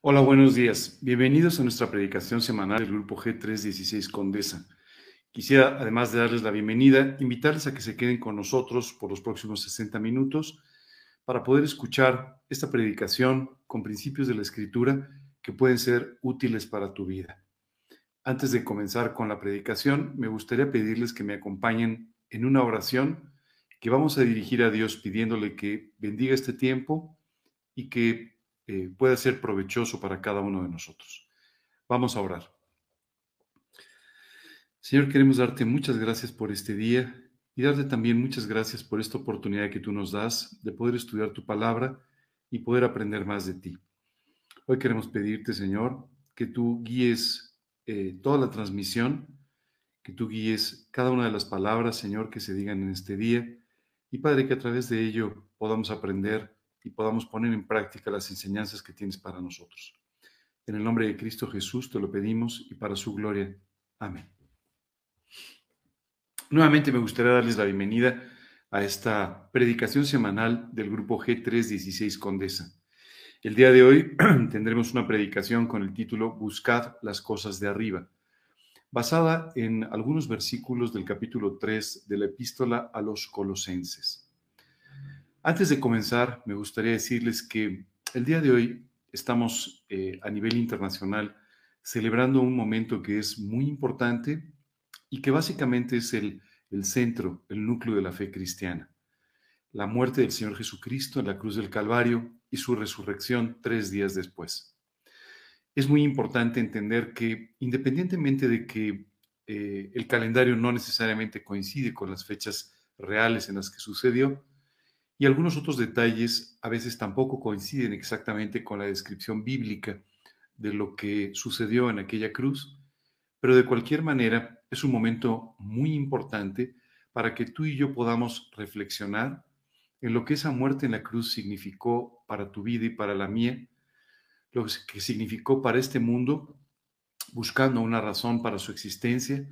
Hola, buenos días. Bienvenidos a nuestra predicación semanal del Grupo G316 Condesa. Quisiera, además de darles la bienvenida, invitarles a que se queden con nosotros por los próximos 60 minutos para poder escuchar esta predicación con principios de la Escritura que pueden ser útiles para tu vida. Antes de comenzar con la predicación, me gustaría pedirles que me acompañen en una oración que vamos a dirigir a Dios pidiéndole que bendiga este tiempo y que eh, pueda ser provechoso para cada uno de nosotros. Vamos a orar. Señor, queremos darte muchas gracias por este día y darte también muchas gracias por esta oportunidad que tú nos das de poder estudiar tu palabra y poder aprender más de ti. Hoy queremos pedirte, Señor, que tú guíes eh, toda la transmisión, que tú guíes cada una de las palabras, Señor, que se digan en este día y Padre, que a través de ello podamos aprender y podamos poner en práctica las enseñanzas que tienes para nosotros. En el nombre de Cristo Jesús te lo pedimos y para su gloria. Amén. Nuevamente me gustaría darles la bienvenida a esta predicación semanal del grupo G316 Condesa. El día de hoy tendremos una predicación con el título Buscad las cosas de arriba, basada en algunos versículos del capítulo 3 de la epístola a los colosenses. Antes de comenzar, me gustaría decirles que el día de hoy estamos eh, a nivel internacional celebrando un momento que es muy importante y que básicamente es el, el centro, el núcleo de la fe cristiana. La muerte del Señor Jesucristo en la cruz del Calvario y su resurrección tres días después. Es muy importante entender que independientemente de que eh, el calendario no necesariamente coincide con las fechas reales en las que sucedió, y algunos otros detalles a veces tampoco coinciden exactamente con la descripción bíblica de lo que sucedió en aquella cruz, pero de cualquier manera es un momento muy importante para que tú y yo podamos reflexionar en lo que esa muerte en la cruz significó para tu vida y para la mía, lo que significó para este mundo, buscando una razón para su existencia,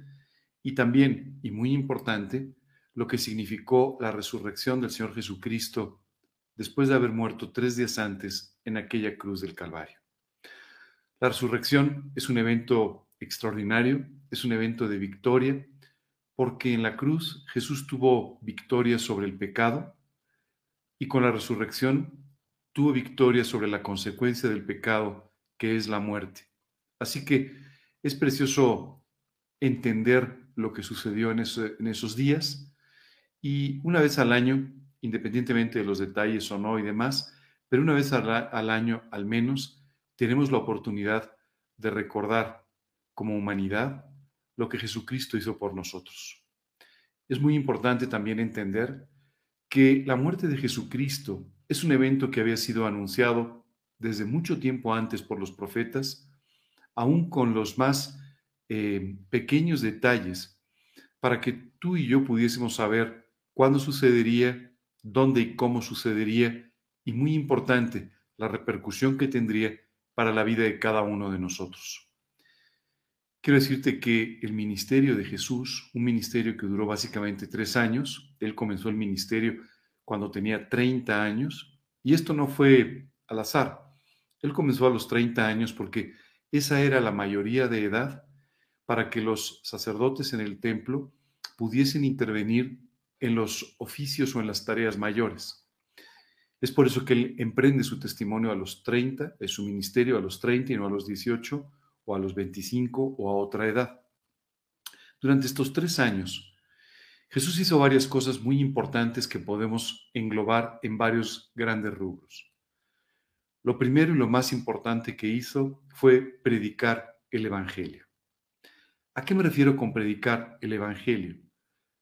y también, y muy importante, lo que significó la resurrección del Señor Jesucristo después de haber muerto tres días antes en aquella cruz del Calvario. La resurrección es un evento extraordinario, es un evento de victoria, porque en la cruz Jesús tuvo victoria sobre el pecado y con la resurrección tuvo victoria sobre la consecuencia del pecado, que es la muerte. Así que es precioso entender lo que sucedió en, esos días y una vez al año, independientemente de los detalles o no y demás, pero una vez al, año al menos, tenemos la oportunidad de recordar como humanidad lo que Jesucristo hizo por nosotros. Es muy importante también entender que la muerte de Jesucristo es un evento que había sido anunciado desde mucho tiempo antes por los profetas, aún con los más eh, pequeños detalles, para que tú y yo pudiésemos saber cuándo sucedería, dónde y cómo sucedería y, muy importante, la repercusión que tendría para la vida de cada uno de nosotros. Quiero decirte que el ministerio de Jesús, un ministerio que duró básicamente tres años, él comenzó el ministerio cuando tenía 30 años, y esto no fue al azar. Él comenzó a los 30 años porque esa era la mayoría de edad para que los sacerdotes en el templo pudiesen intervenir en los oficios o en las tareas mayores. Es por eso que él emprende su testimonio a los 30, es su ministerio a los 30 y no a los 18 o a los 25 o a otra edad. Durante estos tres años, Jesús hizo varias cosas muy importantes que podemos englobar en varios grandes rubros. Lo primero y lo más importante que hizo fue predicar el Evangelio. ¿A qué me refiero con predicar el Evangelio?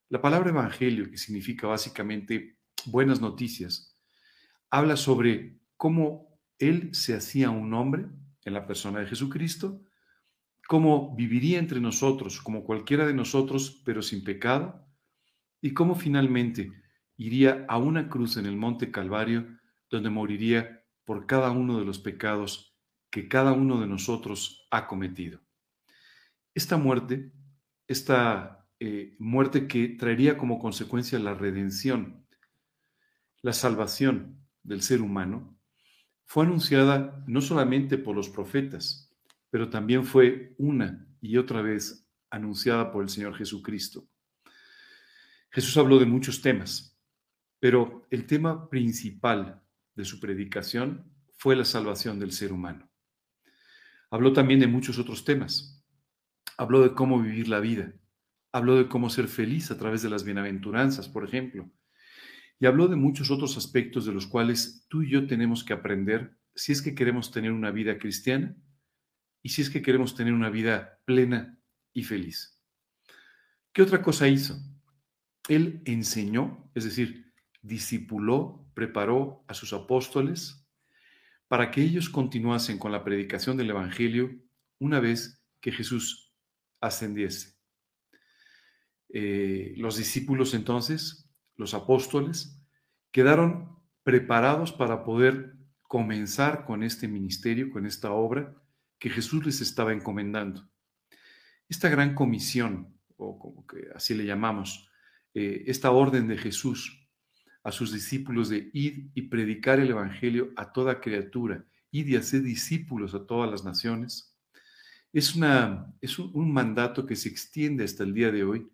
La palabra evangelio, que significa básicamente buenas noticias, habla sobre cómo Él se hacía un hombre en la persona de Jesucristo, cómo viviría entre nosotros como cualquiera de nosotros, pero sin pecado, y cómo finalmente iría a una cruz en el monte Calvario, donde moriría por cada uno de los pecados que cada uno de nosotros ha cometido. Esta muerte, esta eh, muerte que traería como consecuencia la redención, la salvación del ser humano, fue anunciada no solamente por los profetas, pero también fue una y otra vez anunciada por el Señor Jesucristo. Jesús habló de muchos temas, pero el tema principal de su predicación fue la salvación del ser humano. Habló también de muchos otros temas. Habló de cómo vivir la vida. Habló de cómo ser feliz a través de las bienaventuranzas, por ejemplo. Y habló de muchos otros aspectos de los cuales tú y yo tenemos que aprender si es que queremos tener una vida cristiana y si es que queremos tener una vida plena y feliz. ¿Qué otra cosa hizo? Él enseñó, es decir, discipuló, preparó a sus apóstoles para que ellos continuasen con la predicación del Evangelio una vez que Jesús ascendiese. Eh, los discípulos entonces, los apóstoles, quedaron preparados para poder comenzar con este ministerio, con esta obra que Jesús les estaba encomendando. Esta gran comisión, o como que así le llamamos, eh, esta orden de Jesús a sus discípulos de ir y predicar el Evangelio a toda criatura, ir y hacer discípulos a todas las naciones, es, una, es un mandato que se extiende hasta el día de hoy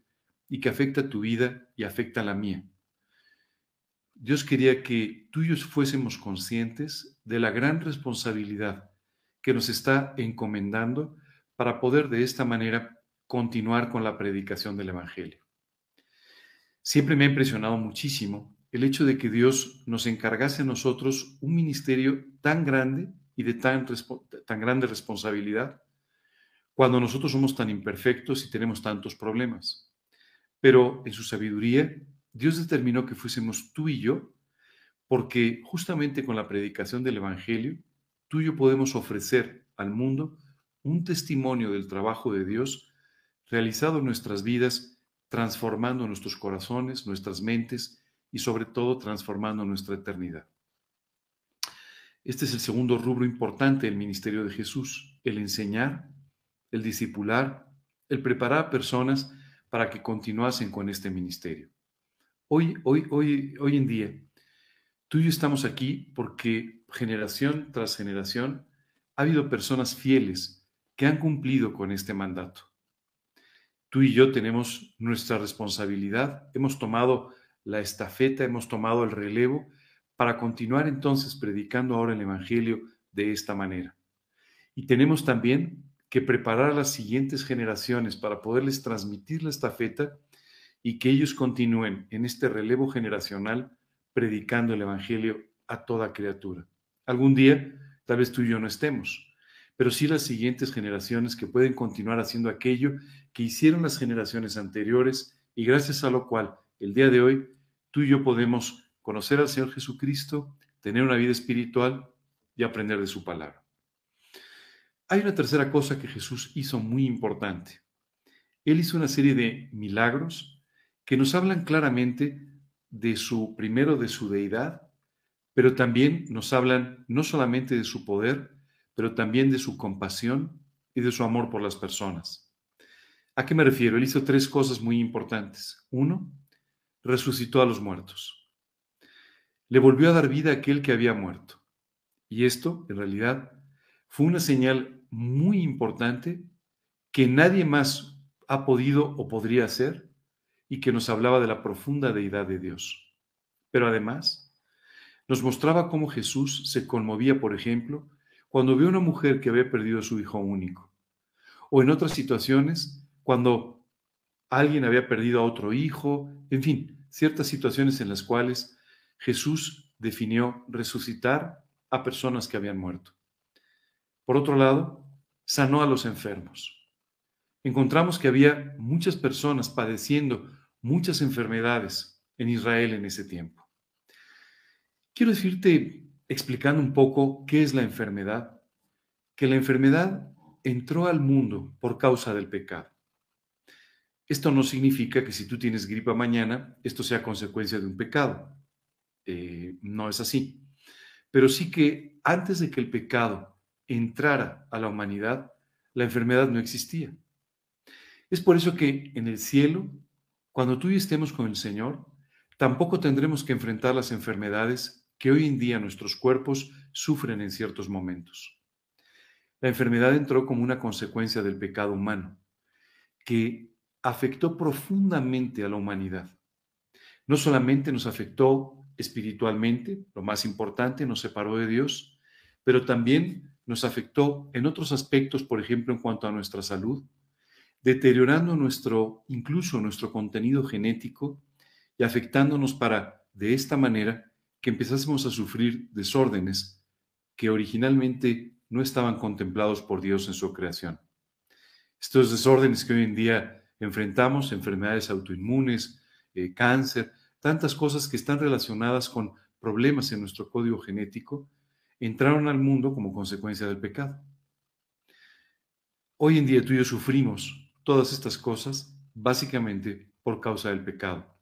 y que afecta tu vida y afecta la mía. Dios quería que tú y yo fuésemos conscientes de la gran responsabilidad que nos está encomendando para poder de esta manera continuar con la predicación del Evangelio. Siempre me ha impresionado muchísimo el hecho de que Dios nos encargase a nosotros un ministerio tan grande y de tan, tan grande responsabilidad cuando nosotros somos tan imperfectos y tenemos tantos problemas. Pero en su sabiduría, Dios determinó que fuésemos tú y yo, porque justamente con la predicación del Evangelio, tú y yo podemos ofrecer al mundo un testimonio del trabajo de Dios realizado en nuestras vidas, transformando nuestros corazones, nuestras mentes y sobre todo transformando nuestra eternidad. Este es el segundo rubro importante del ministerio de Jesús, el enseñar, el discipular, el preparar a personas para que continuasen con este ministerio. Hoy, hoy, hoy, hoy en día, tú y yo estamos aquí porque generación tras generación ha habido personas fieles que han cumplido con este mandato. Tú y yo tenemos nuestra responsabilidad, hemos tomado la estafeta, hemos tomado el relevo para continuar entonces predicando ahora el Evangelio de esta manera. Y tenemos también que preparar a las siguientes generaciones para poderles transmitir la estafeta y que ellos continúen en este relevo generacional predicando el Evangelio a toda criatura. Algún día, tal vez tú y yo no estemos, pero sí las siguientes generaciones que pueden continuar haciendo aquello que hicieron las generaciones anteriores y gracias a lo cual el día de hoy tú y yo podemos conocer al Señor Jesucristo, tener una vida espiritual y aprender de su palabra. Hay una tercera cosa que Jesús hizo muy importante. Él hizo una serie de milagros que nos hablan claramente de su, primero, de su deidad, pero también nos hablan no solamente de su poder, pero también de su compasión y de su amor por las personas. ¿A qué me refiero? Él hizo tres cosas muy importantes. Uno, resucitó a los muertos. Le volvió a dar vida a aquel que había muerto. Y esto, en realidad, fue una señal muy importante que nadie más ha podido o podría hacer y que nos hablaba de la profunda deidad de Dios. Pero además, nos mostraba cómo Jesús se conmovía, por ejemplo, cuando vio una mujer que había perdido a su hijo único, o en otras situaciones, cuando alguien había perdido a otro hijo, en fin, ciertas situaciones en las cuales Jesús definió resucitar a personas que habían muerto. Por otro lado, sanó a los enfermos. Encontramos que había muchas personas padeciendo muchas enfermedades en Israel en ese tiempo. Quiero decirte, explicando un poco qué es la enfermedad, que la enfermedad entró al mundo por causa del pecado. Esto no significa que si tú tienes gripa mañana, esto sea consecuencia de un pecado. Eh, no es así. Pero sí que antes de que el pecado entrara a la humanidad, la enfermedad no existía. Es por eso que en el cielo, cuando tú y estemos con el Señor, tampoco tendremos que enfrentar las enfermedades que hoy en día nuestros cuerpos sufren en ciertos momentos. La enfermedad entró como una consecuencia del pecado humano, que afectó profundamente a la humanidad. No solamente nos afectó espiritualmente, lo más importante, nos separó de Dios, pero también nos afectó en otros aspectos, por ejemplo, en cuanto a nuestra salud, deteriorando nuestro, incluso nuestro contenido genético y afectándonos para, de esta manera, que empezásemos a sufrir desórdenes que originalmente no estaban contemplados por Dios en su creación. Estos desórdenes que hoy en día enfrentamos, enfermedades autoinmunes, eh, cáncer, tantas cosas que están relacionadas con problemas en nuestro código genético, entraron al mundo como consecuencia del pecado. Hoy en día tú y yo sufrimos todas estas cosas básicamente por causa del pecado.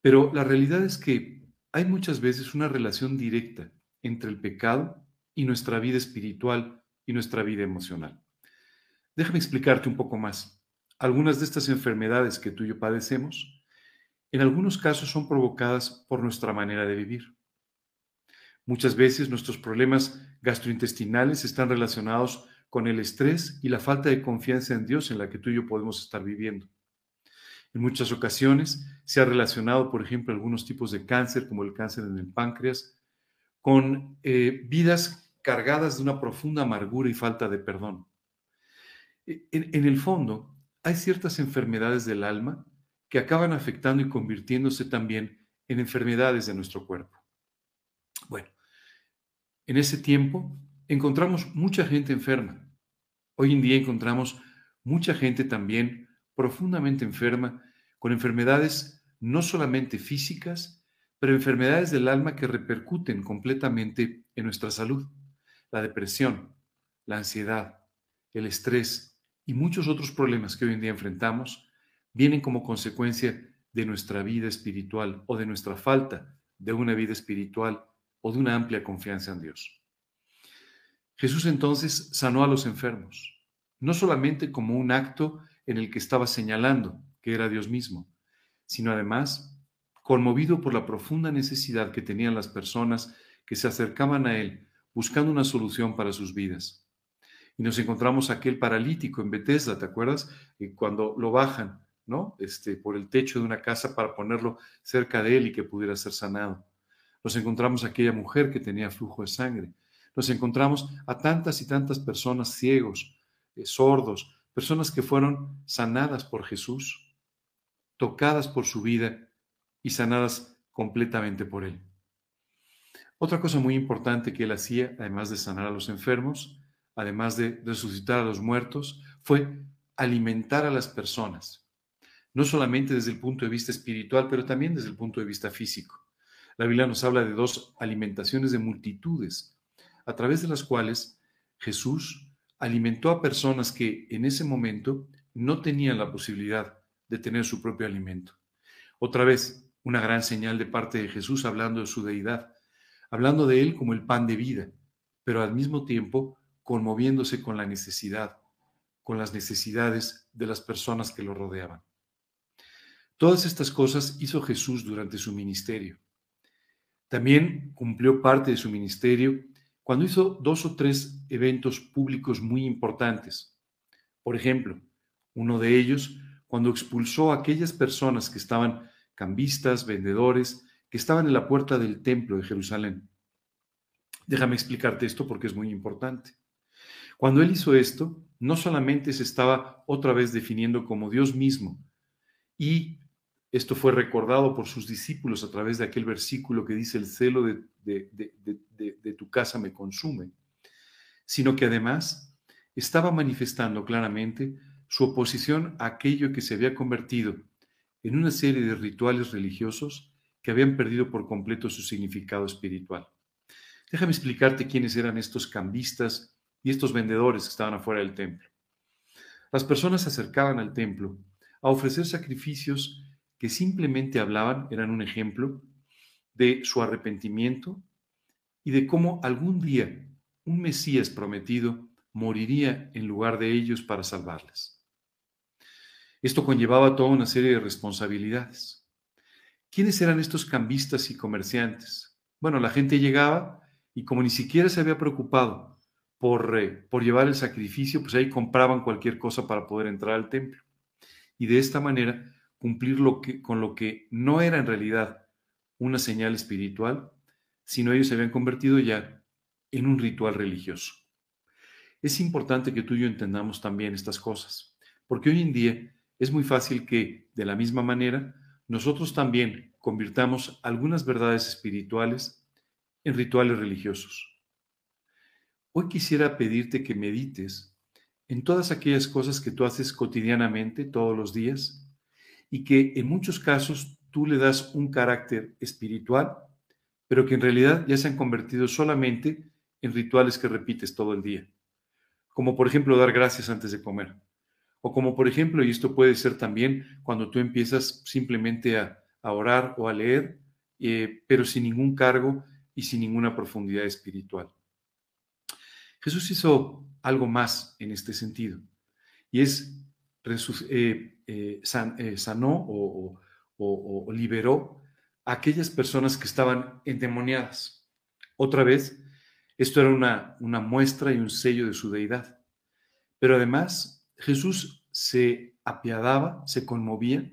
Pero la realidad es que hay muchas veces una relación directa entre el pecado y nuestra vida espiritual y nuestra vida emocional. Déjame explicarte un poco más. Algunas de estas enfermedades que tú y yo padecemos, en algunos casos son provocadas por nuestra manera de vivir. Muchas veces nuestros problemas gastrointestinales están relacionados con el estrés y la falta de confianza en Dios en la que tú y yo podemos estar viviendo. En muchas ocasiones se ha relacionado, por ejemplo, algunos tipos de cáncer, como el cáncer en el páncreas, con eh, vidas cargadas de una profunda amargura y falta de perdón. E, en, en el fondo, hay ciertas enfermedades del alma que acaban afectando y convirtiéndose también en enfermedades de nuestro cuerpo. Bueno, en ese tiempo encontramos mucha gente enferma. Hoy en día encontramos mucha gente también profundamente enferma, con enfermedades no solamente físicas, pero enfermedades del alma que repercuten completamente en nuestra salud. La depresión, la ansiedad, el estrés y muchos otros problemas que hoy en día enfrentamos vienen como consecuencia de nuestra vida espiritual o de nuestra falta de una vida espiritual o de una amplia confianza en Dios. Jesús entonces sanó a los enfermos, no solamente como un acto en el que estaba señalando que era Dios mismo, sino además conmovido por la profunda necesidad que tenían las personas que se acercaban a Él buscando una solución para sus vidas. Y nos encontramos aquel paralítico en Bethesda, ¿te acuerdas? Y cuando lo bajan, ¿no? Este, por el techo de una casa para ponerlo cerca de él y que pudiera ser sanado. Nos encontramos a aquella mujer que tenía flujo de sangre. Nos encontramos a tantas y tantas personas ciegos, eh, sordos, personas que fueron sanadas por Jesús, tocadas por su vida y sanadas completamente por Él. Otra cosa muy importante que Él hacía, además de sanar a los enfermos, además de resucitar a los muertos, fue alimentar a las personas, no solamente desde el punto de vista espiritual, pero también desde el punto de vista físico. La Biblia nos habla de dos alimentaciones de multitudes, a través de las cuales Jesús alimentó a personas que en ese momento no tenían la posibilidad de tener su propio alimento. Otra vez, una gran señal de parte de Jesús hablando de su deidad, hablando de él como el pan de vida, pero al mismo tiempo conmoviéndose con la necesidad, con las necesidades de las personas que lo rodeaban. Todas estas cosas hizo Jesús durante su ministerio. También cumplió parte de su ministerio cuando hizo dos o tres eventos públicos muy importantes. Por ejemplo, uno de ellos cuando expulsó a aquellas personas que estaban cambistas, vendedores, que estaban en la puerta del templo de Jerusalén. Déjame explicarte esto porque es muy importante. Cuando él hizo esto, no solamente se estaba otra vez definiendo como Dios mismo y esto fue recordado por sus discípulos a través de aquel versículo que dice, el celo de, tu casa me consume, sino que además estaba manifestando claramente su oposición a aquello que se había convertido en una serie de rituales religiosos que habían perdido por completo su significado espiritual. Déjame explicarte quiénes eran estos cambistas y estos vendedores que estaban afuera del templo. Las personas se acercaban al templo a ofrecer sacrificios que simplemente hablaban, eran un ejemplo de su arrepentimiento y de cómo algún día un Mesías prometido moriría en lugar de ellos para salvarles. Esto conllevaba toda una serie de responsabilidades. ¿Quiénes eran estos cambistas y comerciantes? Bueno, la gente llegaba y como ni siquiera se había preocupado por, eh, por llevar el sacrificio, pues ahí compraban cualquier cosa para poder entrar al templo. Y de esta manera cumplir con lo que no era en realidad una señal espiritual, sino ellos se habían convertido ya en un ritual religioso. Es importante que tú y yo entendamos también estas cosas, porque hoy en día es muy fácil que, de la misma manera, nosotros también convirtamos algunas verdades espirituales en rituales religiosos. Hoy quisiera pedirte que medites en todas aquellas cosas que tú haces cotidianamente, todos los días, y que en muchos casos tú le das un carácter espiritual, pero que en realidad ya se han convertido solamente en rituales que repites todo el día. Como por ejemplo dar gracias antes de comer. O como por ejemplo, y esto puede ser también cuando tú empiezas simplemente a, orar o a leer, eh, pero sin ningún cargo y sin ninguna profundidad espiritual. Jesús hizo algo más en este sentido, y es eh, eh, sanó o, liberó a aquellas personas que estaban endemoniadas. Otra vez, esto era una, una muestra y un sello de su deidad. Pero además, Jesús se apiadaba, se conmovía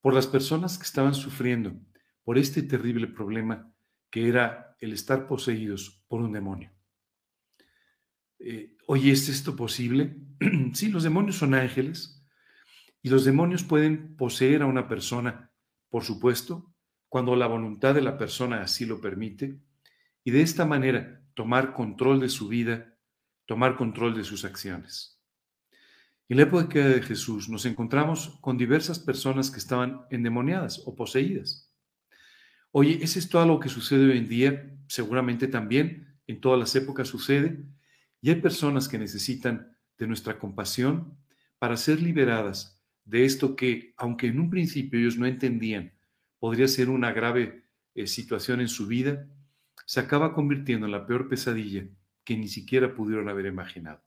por las personas que estaban sufriendo por este terrible problema que era el estar poseídos por un demonio. Eh, oye, ¿es esto posible? sí, los demonios son ángeles y los demonios pueden poseer a una persona, por supuesto, cuando la voluntad de la persona así lo permite, y de esta manera tomar control de su vida, tomar control de sus acciones. En la época de Jesús nos encontramos con diversas personas que estaban endemoniadas o poseídas. Oye, ¿es esto algo que sucede hoy en día? Seguramente también en todas las épocas sucede. Y hay personas que necesitan de nuestra compasión para ser liberadas de esto que, aunque en un principio ellos no entendían, podría ser una grave eh, situación en su vida, se acaba convirtiendo en la peor pesadilla que ni siquiera pudieron haber imaginado.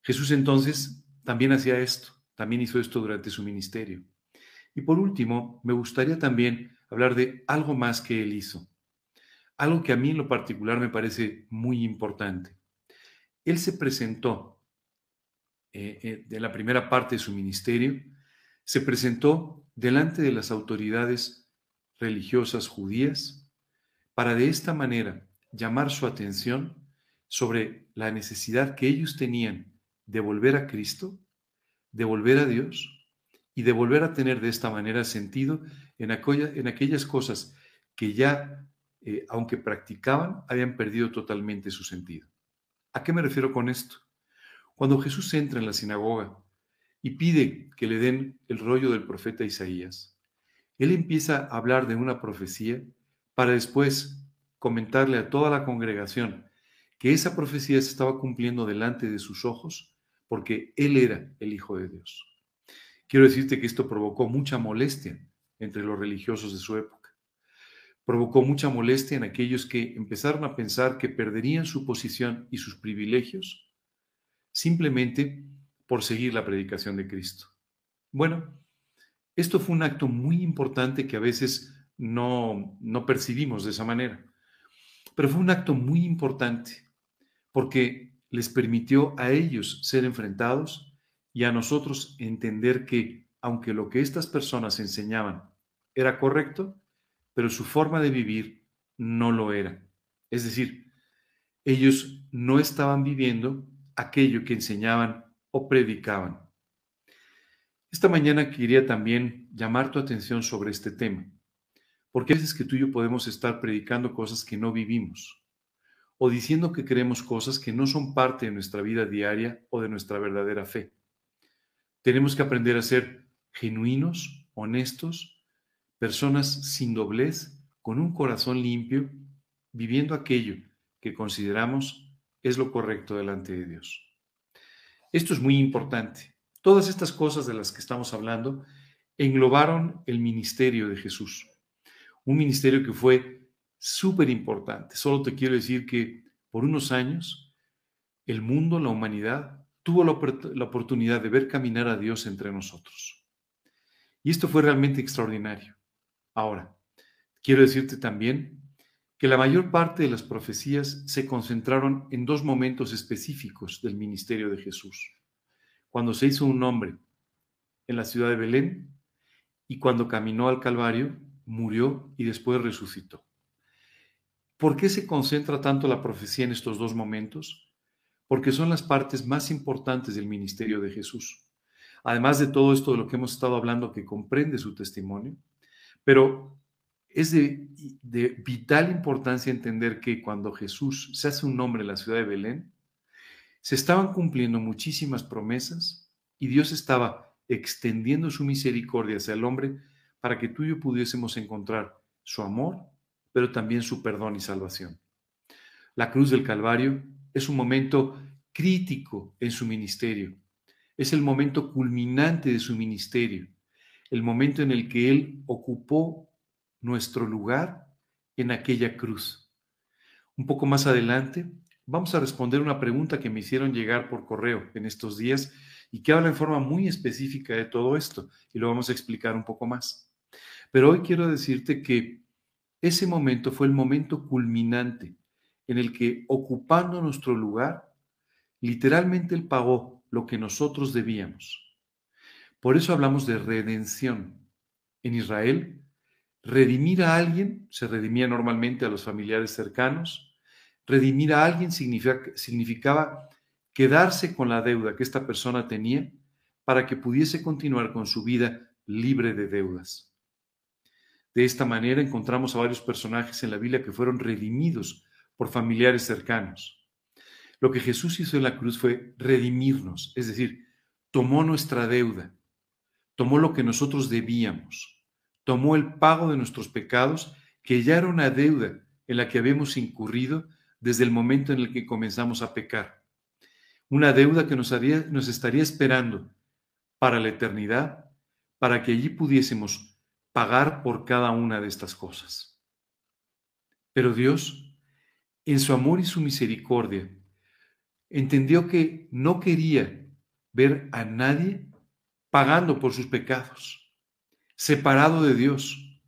Jesús entonces también hacía esto, también hizo esto durante su ministerio. Y por último, me gustaría también hablar de algo más que él hizo, algo que a mí en lo particular me parece muy importante. Él se presentó eh, eh, de la primera parte de su ministerio, se presentó delante de las autoridades religiosas judías para de esta manera llamar su atención sobre la necesidad que ellos tenían de volver a Cristo, de volver a Dios y de volver a tener de esta manera sentido en, aquellas cosas que ya, eh, aunque practicaban, habían perdido totalmente su sentido. ¿A qué me refiero con esto? Cuando Jesús entra en la sinagoga y pide que le den el rollo del profeta Isaías, él empieza a hablar de una profecía para después comentarle a toda la congregación que esa profecía se estaba cumpliendo delante de sus ojos porque Él era el Hijo de Dios. Quiero decirte que esto provocó mucha molestia entre los religiosos de su época. Provocó mucha molestia en aquellos que empezaron a pensar que perderían su posición y sus privilegios simplemente por seguir la predicación de Cristo. Bueno, esto fue un acto muy importante que a veces no, no percibimos de esa manera. Pero fue un acto muy importante porque les permitió a ellos ser enfrentados y a nosotros entender que, aunque lo que estas personas enseñaban era correcto, pero su forma de vivir no lo era. Es decir, ellos no estaban viviendo aquello que enseñaban o predicaban. Esta mañana quería también llamar tu atención sobre este tema. Porque a veces que tú y yo podemos estar predicando cosas que no vivimos o diciendo que creemos cosas que no son parte de nuestra vida diaria o de nuestra verdadera fe. Tenemos que aprender a ser genuinos, honestos, personas sin doblez, con un corazón limpio, viviendo aquello que consideramos es lo correcto delante de Dios. Esto es muy importante. Todas estas cosas de las que estamos hablando englobaron el ministerio de Jesús un ministerio que fue súper importante. Solo te quiero decir que por unos años el mundo, la humanidad, tuvo la, la, oportunidad de ver caminar a Dios entre nosotros. Y esto fue realmente extraordinario. Ahora, quiero decirte también que la mayor parte de las profecías se concentraron en dos momentos específicos del ministerio de Jesús. Cuando se hizo un hombre en la ciudad de Belén y cuando caminó al Calvario, murió y después resucitó. ¿Por qué se concentra tanto la profecía en estos dos momentos? Porque son las partes más importantes del ministerio de Jesús. Además de todo esto de lo que hemos estado hablando que comprende su testimonio, pero es de, vital importancia entender que cuando Jesús se hace un nombre en la ciudad de Belén, se estaban cumpliendo muchísimas promesas y Dios estaba extendiendo su misericordia hacia el hombre para que tú y yo pudiésemos encontrar su amor, pero también su perdón y salvación. La cruz del Calvario es un momento crítico en su ministerio, es el momento culminante de su ministerio, el momento en el que Él ocupó nuestro lugar en aquella cruz. Un poco más adelante vamos a responder una pregunta que me hicieron llegar por correo en estos días y que habla en forma muy específica de todo esto y lo vamos a explicar un poco más. Pero hoy quiero decirte que ese momento fue el momento culminante en el que ocupando nuestro lugar, literalmente Él pagó lo que nosotros debíamos. Por eso hablamos de redención. En Israel Redimir a alguien, se redimía normalmente a los familiares cercanos, redimir a alguien significaba quedarse con la deuda que esta persona tenía para que pudiese continuar con su vida libre de deudas. De esta manera encontramos a varios personajes en la Biblia que fueron redimidos por familiares cercanos. Lo que Jesús hizo en la cruz fue redimirnos, es decir, tomó nuestra deuda, tomó lo que nosotros debíamos tomó el pago de nuestros pecados, que ya era una deuda en la que habíamos incurrido desde el momento en el que comenzamos a pecar. Una deuda que nos, haría, nos estaría esperando para la eternidad, para que allí pudiésemos pagar por cada una de estas cosas. Pero Dios, en su amor y su misericordia, entendió que no quería ver a nadie pagando por sus pecados separado de Dios,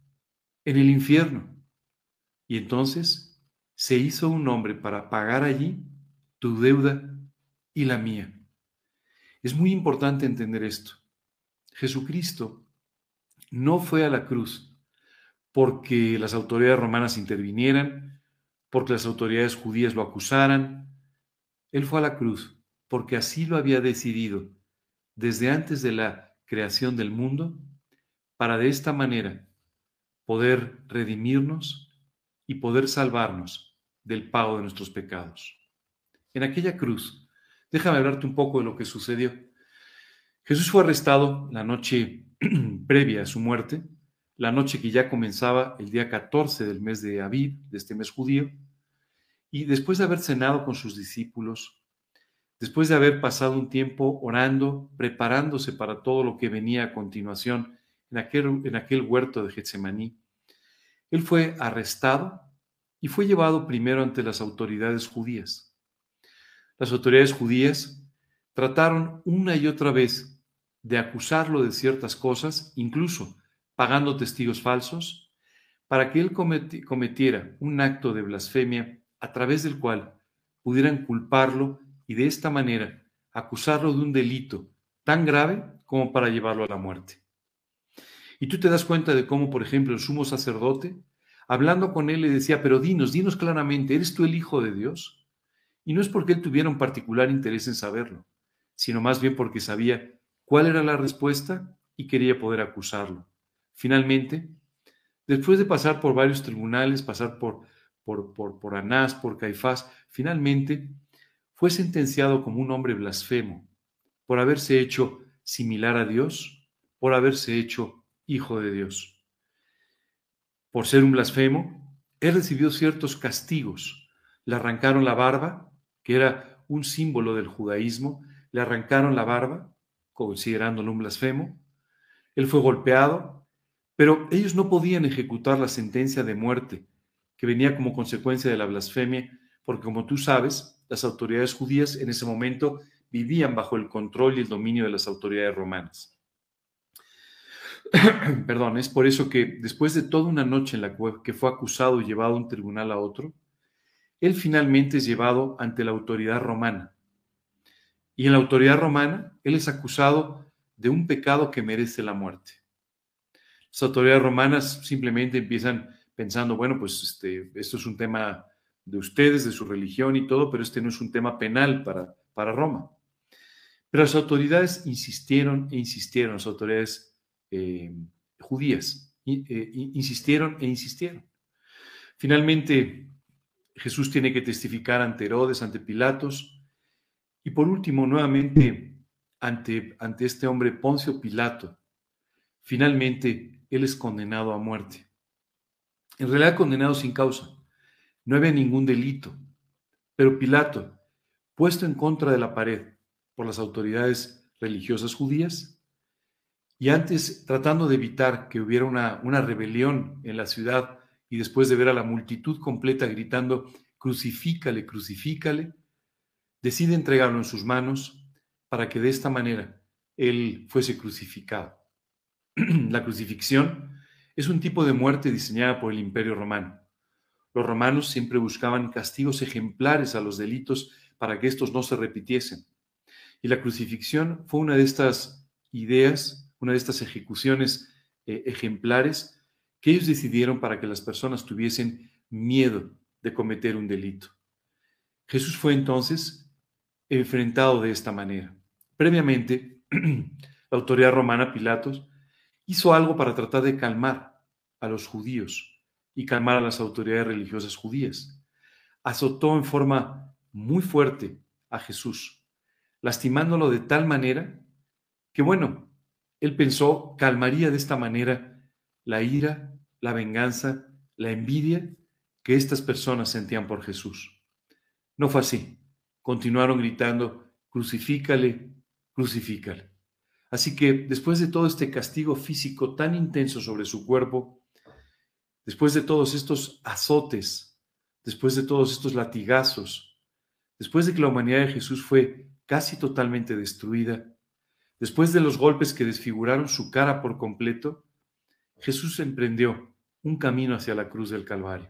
en el infierno. Y entonces se hizo un hombre para pagar allí tu deuda y la mía. Es muy importante entender esto. Jesucristo no fue a la cruz porque las autoridades romanas intervinieran, porque las autoridades judías lo acusaran. Él fue a la cruz porque así lo había decidido desde antes de la creación del mundo para de esta manera poder redimirnos y poder salvarnos del pago de nuestros pecados. En aquella cruz, déjame hablarte un poco de lo que sucedió. Jesús fue arrestado la noche previa a su muerte, la noche que ya comenzaba el día 14 del mes de Aviv, de este mes judío, y después de haber cenado con sus discípulos, después de haber pasado un tiempo orando, preparándose para todo lo que venía a continuación en aquel, en aquel huerto de Getsemaní. Él fue arrestado y fue llevado primero ante las autoridades judías. Las autoridades judías trataron una y otra vez de acusarlo de ciertas cosas, incluso pagando testigos falsos, para que él cometiera un acto de blasfemia a través del cual pudieran culparlo y de esta manera acusarlo de un delito tan grave como para llevarlo a la muerte. Y tú te das cuenta de cómo, por ejemplo, el sumo sacerdote, hablando con él, le decía, pero dinos, dinos claramente, ¿eres tú el Hijo de Dios? Y no es porque él tuviera un particular interés en saberlo, sino más bien porque sabía cuál era la respuesta y quería poder acusarlo. Finalmente, después de pasar por varios tribunales, pasar por, por, por, por Anás, por Caifás, finalmente fue sentenciado como un hombre blasfemo por haberse hecho similar a Dios, por haberse hecho hijo de Dios. Por ser un blasfemo, él recibió ciertos castigos. Le arrancaron la barba, que era un símbolo del judaísmo, le arrancaron la barba, considerándolo un blasfemo. Él fue golpeado, pero ellos no podían ejecutar la sentencia de muerte que venía como consecuencia de la blasfemia, porque como tú sabes, las autoridades judías en ese momento vivían bajo el control y el dominio de las autoridades romanas. Perdón, es por eso que después de toda una noche en la que fue acusado y llevado de un tribunal a otro, él finalmente es llevado ante la autoridad romana. Y en la autoridad romana, él es acusado de un pecado que merece la muerte. Las autoridades romanas simplemente empiezan pensando, bueno, pues este, esto es un tema de ustedes, de su religión y todo, pero este no es un tema penal para, para Roma. Pero las autoridades insistieron e insistieron, las autoridades eh, judías, eh, insistieron e insistieron. Finalmente, Jesús tiene que testificar ante Herodes, ante Pilatos, y por último, nuevamente, ante, ante este hombre Poncio Pilato. Finalmente, él es condenado a muerte. En realidad, condenado sin causa. No había ningún delito. Pero Pilato, puesto en contra de la pared por las autoridades religiosas judías, y antes tratando de evitar que hubiera una, una rebelión en la ciudad y después de ver a la multitud completa gritando, crucifícale, crucifícale, decide entregarlo en sus manos para que de esta manera él fuese crucificado. la crucifixión es un tipo de muerte diseñada por el imperio romano. Los romanos siempre buscaban castigos ejemplares a los delitos para que estos no se repitiesen. Y la crucifixión fue una de estas ideas, una de estas ejecuciones eh, ejemplares que ellos decidieron para que las personas tuviesen miedo de cometer un delito. Jesús fue entonces enfrentado de esta manera. Previamente, la autoridad romana, Pilatos, hizo algo para tratar de calmar a los judíos y calmar a las autoridades religiosas judías. Azotó en forma muy fuerte a Jesús, lastimándolo de tal manera que, bueno, él pensó calmaría de esta manera la ira, la venganza, la envidia que estas personas sentían por Jesús. No fue así. Continuaron gritando, crucifícale, crucifícale. Así que después de todo este castigo físico tan intenso sobre su cuerpo, después de todos estos azotes, después de todos estos latigazos, después de que la humanidad de Jesús fue casi totalmente destruida, después de los golpes que desfiguraron su cara por completo, Jesús emprendió un camino hacia la cruz del Calvario.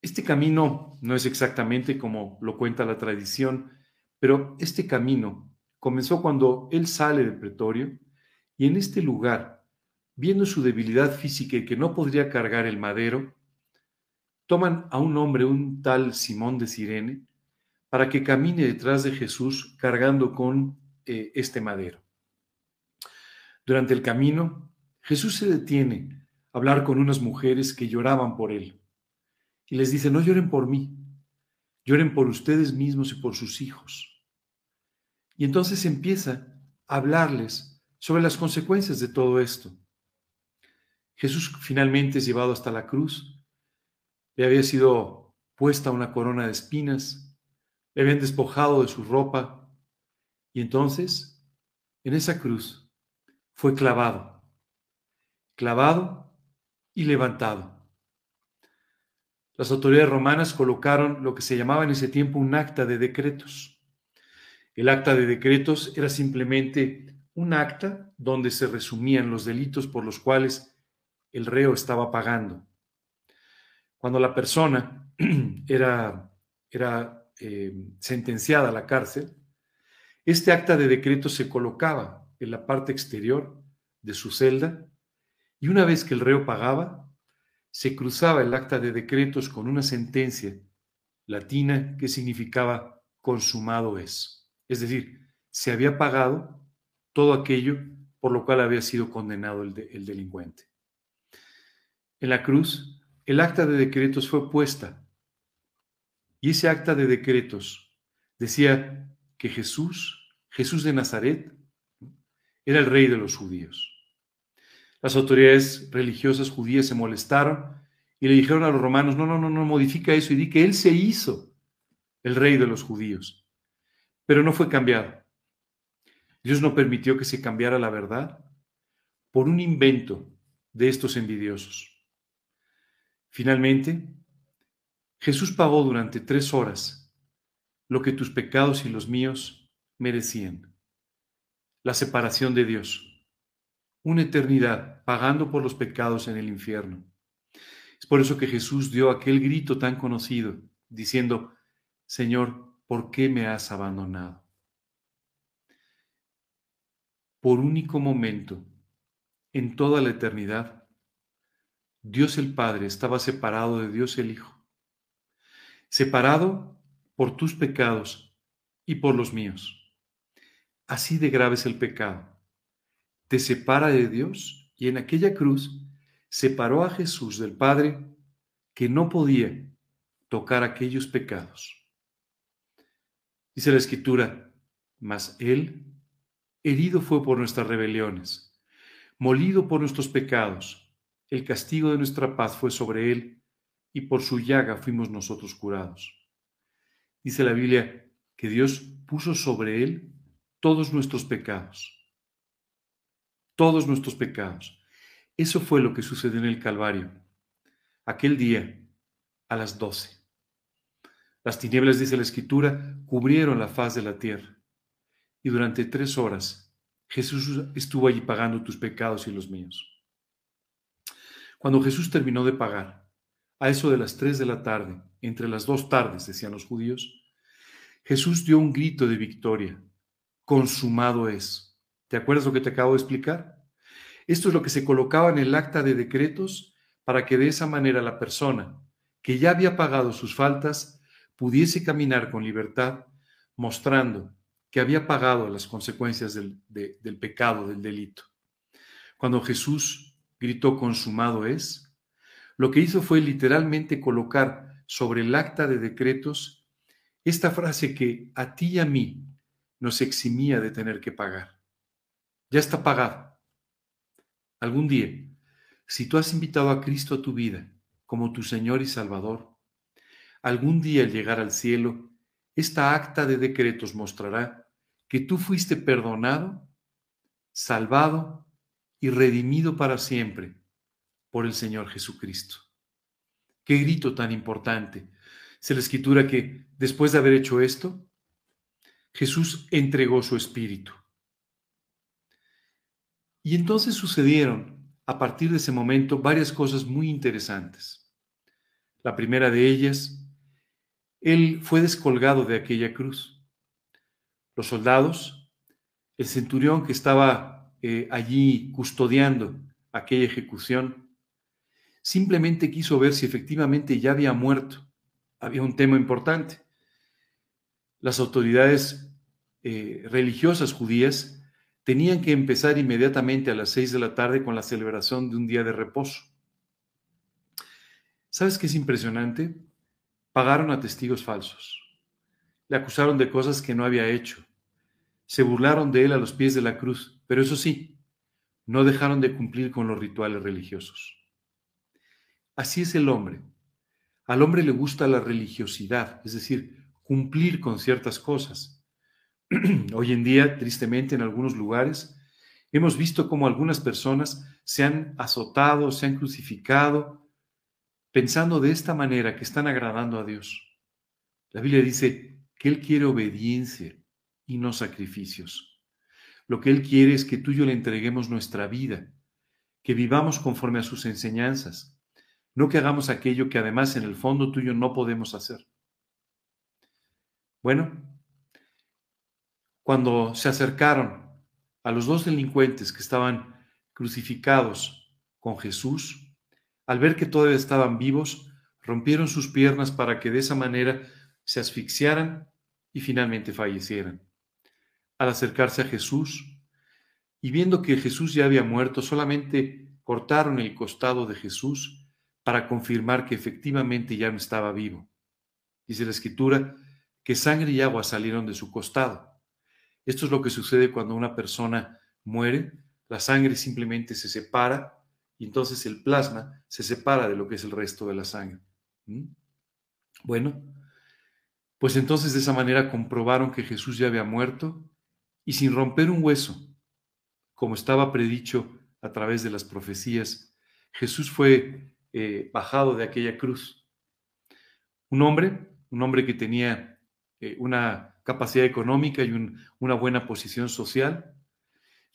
Este camino no es exactamente como lo cuenta la tradición, pero este camino comenzó cuando él sale del pretorio y en este lugar, viendo su debilidad física y que no podría cargar el madero, toman a un hombre, un tal Simón de Sirene, para que camine detrás de Jesús cargando con eh, este madero. Durante el camino, Jesús se detiene a hablar con unas mujeres que lloraban por él y les dice, no lloren por mí, lloren por ustedes mismos y por sus hijos. Y entonces empieza a hablarles sobre las consecuencias de todo esto. Jesús finalmente es llevado hasta la cruz, le había sido puesta una corona de espinas, le habían despojado de su ropa y entonces en esa cruz fue clavado clavado y levantado. Las autoridades romanas colocaron lo que se llamaba en ese tiempo un acta de decretos. El acta de decretos era simplemente un acta donde se resumían los delitos por los cuales el reo estaba pagando. Cuando la persona era, era eh, sentenciada a la cárcel, este acta de decretos se colocaba en la parte exterior de su celda y una vez que el reo pagaba, se cruzaba el acta de decretos con una sentencia latina que significaba consumado es. Es decir, se había pagado todo aquello por lo cual había sido condenado el, el delincuente. En la cruz, el acta de decretos fue puesta y ese acta de decretos decía que Jesús, Jesús de Nazaret, era el rey de los judíos. Las autoridades religiosas judías se molestaron y le dijeron a los romanos, no, no, no, no, modifica eso y di que él se hizo el rey de los judíos. Pero no fue cambiado. Dios no permitió que se cambiara la verdad por un invento de estos envidiosos. Finalmente, Jesús pagó durante tres horas lo que tus pecados y los míos merecían, la separación de Dios una eternidad pagando por los pecados en el infierno. Es por eso que Jesús dio aquel grito tan conocido, diciendo, Señor, ¿por qué me has abandonado? Por único momento, en toda la eternidad, Dios el Padre estaba separado de Dios el Hijo, separado por tus pecados y por los míos. Así de grave es el pecado. Te separa de Dios y en aquella cruz separó a Jesús del Padre que no podía tocar aquellos pecados. Dice la Escritura, mas Él herido fue por nuestras rebeliones, molido por nuestros pecados, el castigo de nuestra paz fue sobre Él y por su llaga fuimos nosotros curados. Dice la Biblia que Dios puso sobre Él todos nuestros pecados. Todos nuestros pecados. Eso fue lo que sucedió en el Calvario. Aquel día, a las doce. Las tinieblas, dice la Escritura, cubrieron la faz de la tierra. Y durante tres horas Jesús estuvo allí pagando tus pecados y los míos. Cuando Jesús terminó de pagar, a eso de las tres de la tarde, entre las dos tardes, decían los judíos, Jesús dio un grito de victoria. Consumado es. ¿Te acuerdas lo que te acabo de explicar? Esto es lo que se colocaba en el acta de decretos para que de esa manera la persona que ya había pagado sus faltas pudiese caminar con libertad, mostrando que había pagado las consecuencias del, del pecado, del delito. Cuando Jesús gritó consumado es, lo que hizo fue literalmente colocar sobre el acta de decretos esta frase que a ti y a mí nos eximía de tener que pagar. Ya está pagado. Algún día, si tú has invitado a Cristo a tu vida como tu Señor y Salvador, algún día al llegar al cielo, esta acta de decretos mostrará que tú fuiste perdonado, salvado y redimido para siempre por el Señor Jesucristo. Qué grito tan importante. Se la escritura que después de haber hecho esto, Jesús entregó su espíritu. Y entonces sucedieron, a partir de ese momento, varias cosas muy interesantes. La primera de ellas, Él fue descolgado de aquella cruz. Los soldados, el centurión que estaba eh, allí custodiando aquella ejecución, simplemente quiso ver si efectivamente ya había muerto. Había un tema importante. Las autoridades eh, religiosas judías tenían que empezar inmediatamente a las seis de la tarde con la celebración de un día de reposo. ¿Sabes qué es impresionante? Pagaron a testigos falsos. Le acusaron de cosas que no había hecho. Se burlaron de él a los pies de la cruz, pero eso sí, no dejaron de cumplir con los rituales religiosos. Así es el hombre. Al hombre le gusta la religiosidad, es decir, cumplir con ciertas cosas. Hoy en día, tristemente, en algunos lugares, hemos visto cómo algunas personas se han azotado, se han crucificado, pensando de esta manera que están agradando a Dios. La Biblia dice que Él quiere obediencia y no sacrificios. Lo que Él quiere es que tú y yo le entreguemos nuestra vida, que vivamos conforme a sus enseñanzas, no que hagamos aquello que además en el fondo tuyo no podemos hacer. Bueno, cuando se acercaron a los dos delincuentes que estaban crucificados con Jesús, al ver que todavía estaban vivos, rompieron sus piernas para que de esa manera se asfixiaran y finalmente fallecieran. Al acercarse a Jesús y viendo que Jesús ya había muerto, solamente cortaron el costado de Jesús para confirmar que efectivamente ya no estaba vivo. Dice la escritura que sangre y agua salieron de su costado. Esto es lo que sucede cuando una persona muere, la sangre simplemente se separa y entonces el plasma se separa de lo que es el resto de la sangre. ¿Mm? Bueno, pues entonces de esa manera comprobaron que Jesús ya había muerto y sin romper un hueso, como estaba predicho a través de las profecías, Jesús fue eh, bajado de aquella cruz. Un hombre, un hombre que tenía eh, una capacidad económica y una buena posición social,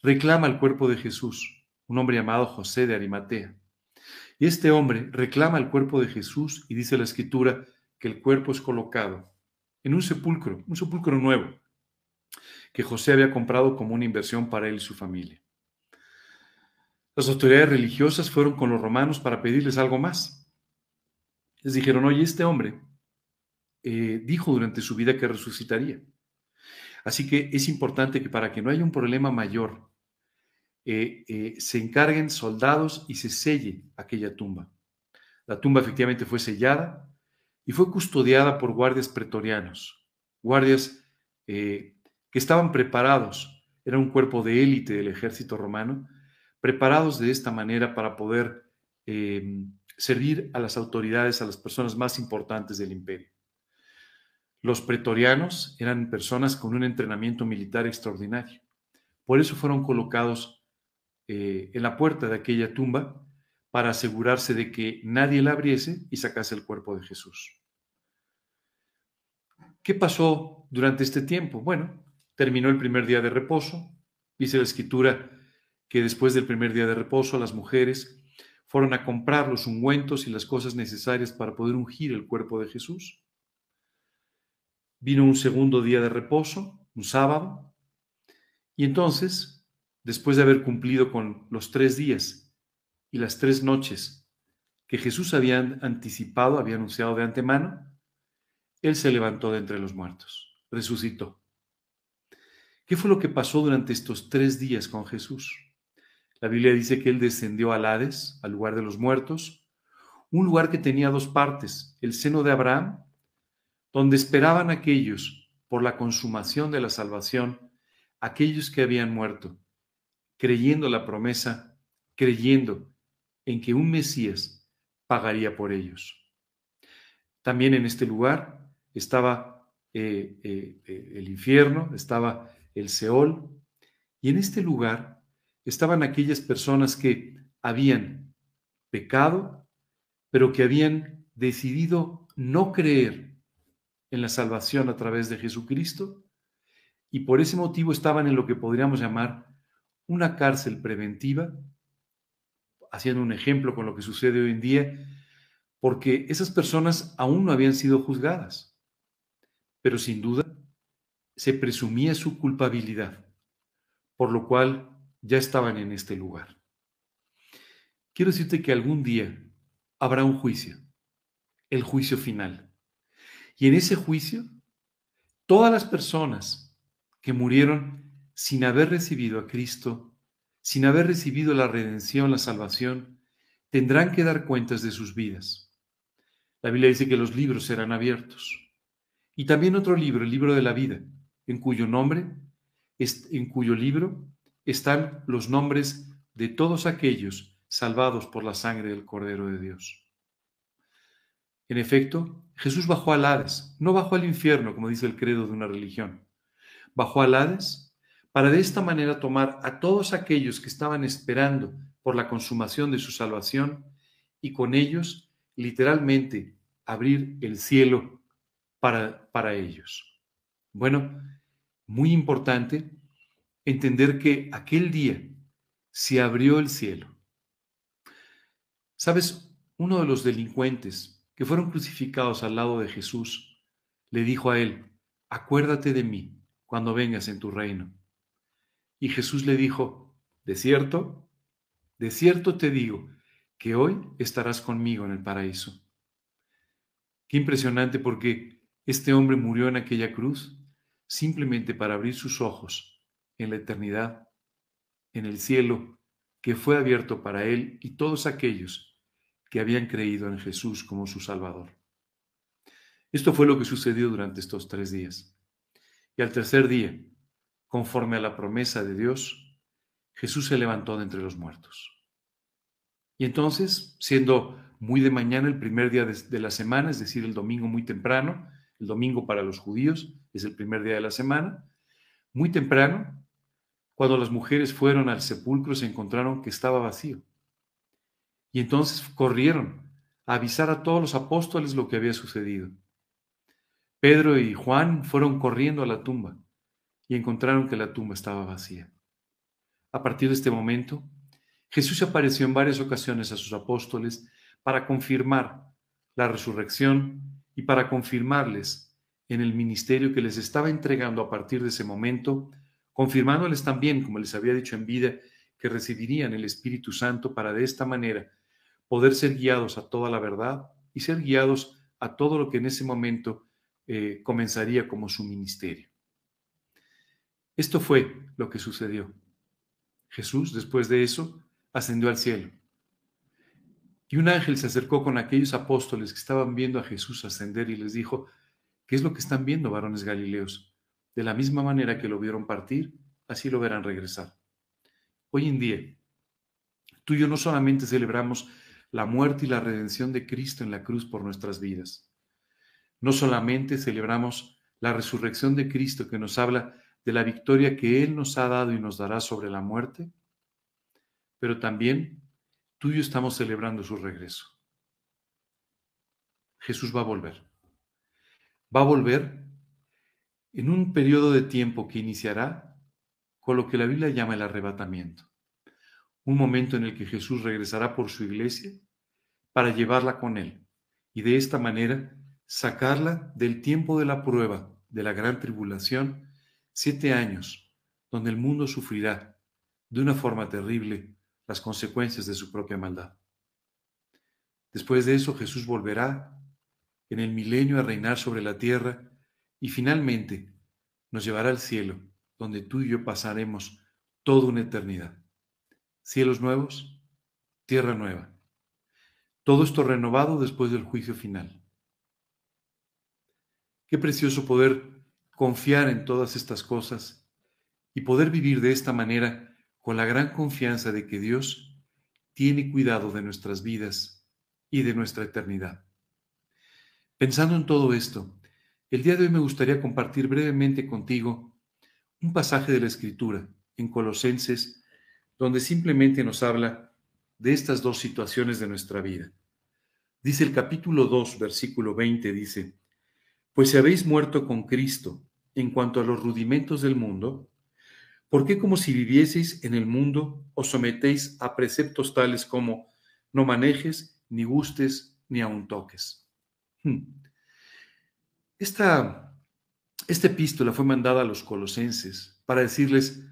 reclama el cuerpo de Jesús un hombre llamado José de Arimatea. Y este hombre reclama el cuerpo de Jesús y dice la escritura que el cuerpo es colocado en un sepulcro, un sepulcro nuevo, que José había comprado como una inversión para él y su familia. Las autoridades religiosas fueron con los romanos para pedirles algo más. Les dijeron, oye, este hombre eh, dijo durante su vida que resucitaría. Así que es importante que para que no haya un problema mayor, eh, eh, se encarguen soldados y se selle aquella tumba. La tumba efectivamente fue sellada y fue custodiada por guardias pretorianos, guardias que estaban preparados, era un cuerpo de élite del ejército romano, preparados de esta manera para poder servir a las autoridades, a las personas más importantes del imperio. Los pretorianos eran personas con un entrenamiento militar extraordinario. Por eso fueron colocados eh, en la puerta de aquella tumba para asegurarse de que nadie la abriese y sacase el cuerpo de Jesús. ¿Qué pasó durante este tiempo? Bueno, terminó el primer día de reposo. Dice la escritura que después del primer día de reposo las mujeres fueron a comprar los ungüentos y las cosas necesarias para poder ungir el cuerpo de Jesús. Vino un segundo día de reposo, un sábado, y entonces, después de haber cumplido con los tres días y las tres noches que Jesús había anticipado, había anunciado de antemano, Él se levantó de entre los muertos, resucitó. ¿Qué fue lo que pasó durante estos tres días con Jesús? La Biblia dice que Él descendió al Hades, al lugar de los muertos, un lugar que tenía dos partes, el seno de Abraham donde esperaban aquellos por la consumación de la salvación, aquellos que habían muerto, creyendo la promesa, creyendo en que un Mesías pagaría por ellos. También en este lugar estaba eh, eh, eh, el infierno, estaba el Seol, y en este lugar estaban aquellas personas que habían pecado, pero que habían decidido no creer en la salvación a través de Jesucristo y por ese motivo estaban en lo que podríamos llamar una cárcel preventiva, haciendo un ejemplo con lo que sucede hoy en día, porque esas personas aún no habían sido juzgadas, pero sin duda se presumía su culpabilidad, por lo cual ya estaban en este lugar. Quiero decirte que algún día habrá un juicio, el juicio final. Y en ese juicio, todas las personas que murieron sin haber recibido a Cristo, sin haber recibido la redención, la salvación, tendrán que dar cuentas de sus vidas. La Biblia dice que los libros serán abiertos. Y también otro libro, el libro de la vida, en cuyo nombre, en cuyo libro están los nombres de todos aquellos salvados por la sangre del Cordero de Dios. En efecto, Jesús bajó al Hades, no bajó al infierno, como dice el credo de una religión. Bajó al Hades para de esta manera tomar a todos aquellos que estaban esperando por la consumación de su salvación y con ellos literalmente abrir el cielo para, para ellos. Bueno, muy importante entender que aquel día se abrió el cielo. ¿Sabes? Uno de los delincuentes que fueron crucificados al lado de Jesús, le dijo a él, acuérdate de mí cuando vengas en tu reino. Y Jesús le dijo, ¿de cierto? De cierto te digo que hoy estarás conmigo en el paraíso. Qué impresionante porque este hombre murió en aquella cruz simplemente para abrir sus ojos en la eternidad, en el cielo que fue abierto para él y todos aquellos que habían creído en Jesús como su Salvador. Esto fue lo que sucedió durante estos tres días. Y al tercer día, conforme a la promesa de Dios, Jesús se levantó de entre los muertos. Y entonces, siendo muy de mañana, el primer día de, la semana, es decir, el domingo muy temprano, el domingo para los judíos es el primer día de la semana, muy temprano, cuando las mujeres fueron al sepulcro se encontraron que estaba vacío. Y entonces corrieron a avisar a todos los apóstoles lo que había sucedido. Pedro y Juan fueron corriendo a la tumba y encontraron que la tumba estaba vacía. A partir de este momento, Jesús apareció en varias ocasiones a sus apóstoles para confirmar la resurrección y para confirmarles en el ministerio que les estaba entregando a partir de ese momento, confirmándoles también, como les había dicho en vida, que recibirían el Espíritu Santo para de esta manera poder ser guiados a toda la verdad y ser guiados a todo lo que en ese momento eh, comenzaría como su ministerio. Esto fue lo que sucedió. Jesús, después de eso, ascendió al cielo. Y un ángel se acercó con aquellos apóstoles que estaban viendo a Jesús ascender y les dijo, ¿qué es lo que están viendo, varones galileos? De la misma manera que lo vieron partir, así lo verán regresar. Hoy en día, tú y yo no solamente celebramos la muerte y la redención de Cristo en la cruz por nuestras vidas, no solamente celebramos la resurrección de Cristo que nos habla de la victoria que Él nos ha dado y nos dará sobre la muerte, pero también tú y yo estamos celebrando su regreso. Jesús va a volver. Va a volver en un periodo de tiempo que iniciará con lo que la Biblia llama el arrebatamiento. Un momento en el que Jesús regresará por su iglesia para llevarla con él y de esta manera sacarla del tiempo de la prueba, de la gran tribulación, siete años, donde el mundo sufrirá de una forma terrible las consecuencias de su propia maldad. Después de eso Jesús volverá en el milenio a reinar sobre la tierra y finalmente nos llevará al cielo, donde tú y yo pasaremos toda una eternidad. Cielos nuevos, tierra nueva. Todo esto renovado después del juicio final. Qué precioso poder confiar en todas estas cosas y poder vivir de esta manera con la gran confianza de que Dios tiene cuidado de nuestras vidas y de nuestra eternidad. Pensando en todo esto, el día de hoy me gustaría compartir brevemente contigo un pasaje de la Escritura en Colosenses, donde simplemente nos habla de estas dos situaciones de nuestra vida. Dice el capítulo 2, versículo 20, dice, Pues si habéis muerto con Cristo en cuanto a los rudimentos del mundo, ¿Por qué como si vivieseis en el mundo os sometéis a preceptos tales como no manejes, ni gustes, ni aun toques? Hmm. Esta, epístola fue mandada a los colosenses para decirles,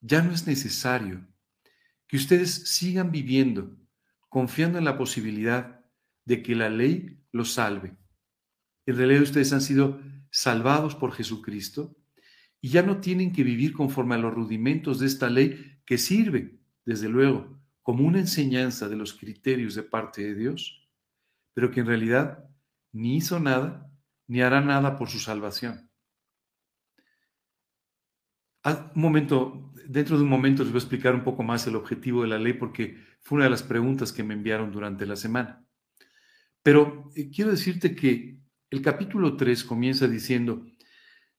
ya no es necesario que ustedes sigan viviendo confiando en la posibilidad de que la ley los salve. En realidad ustedes han sido salvados por Jesucristo y ya no tienen que vivir conforme a los rudimentos de esta ley que sirve, desde luego, como una enseñanza de los criterios de parte de Dios, pero que en realidad ni hizo nada ni hará nada por su salvación. Un momento, dentro de un momento les voy a explicar un poco más el objetivo de la ley porque fue una de las preguntas que me enviaron durante la semana. Pero eh, quiero decirte que el capítulo 3 comienza diciendo,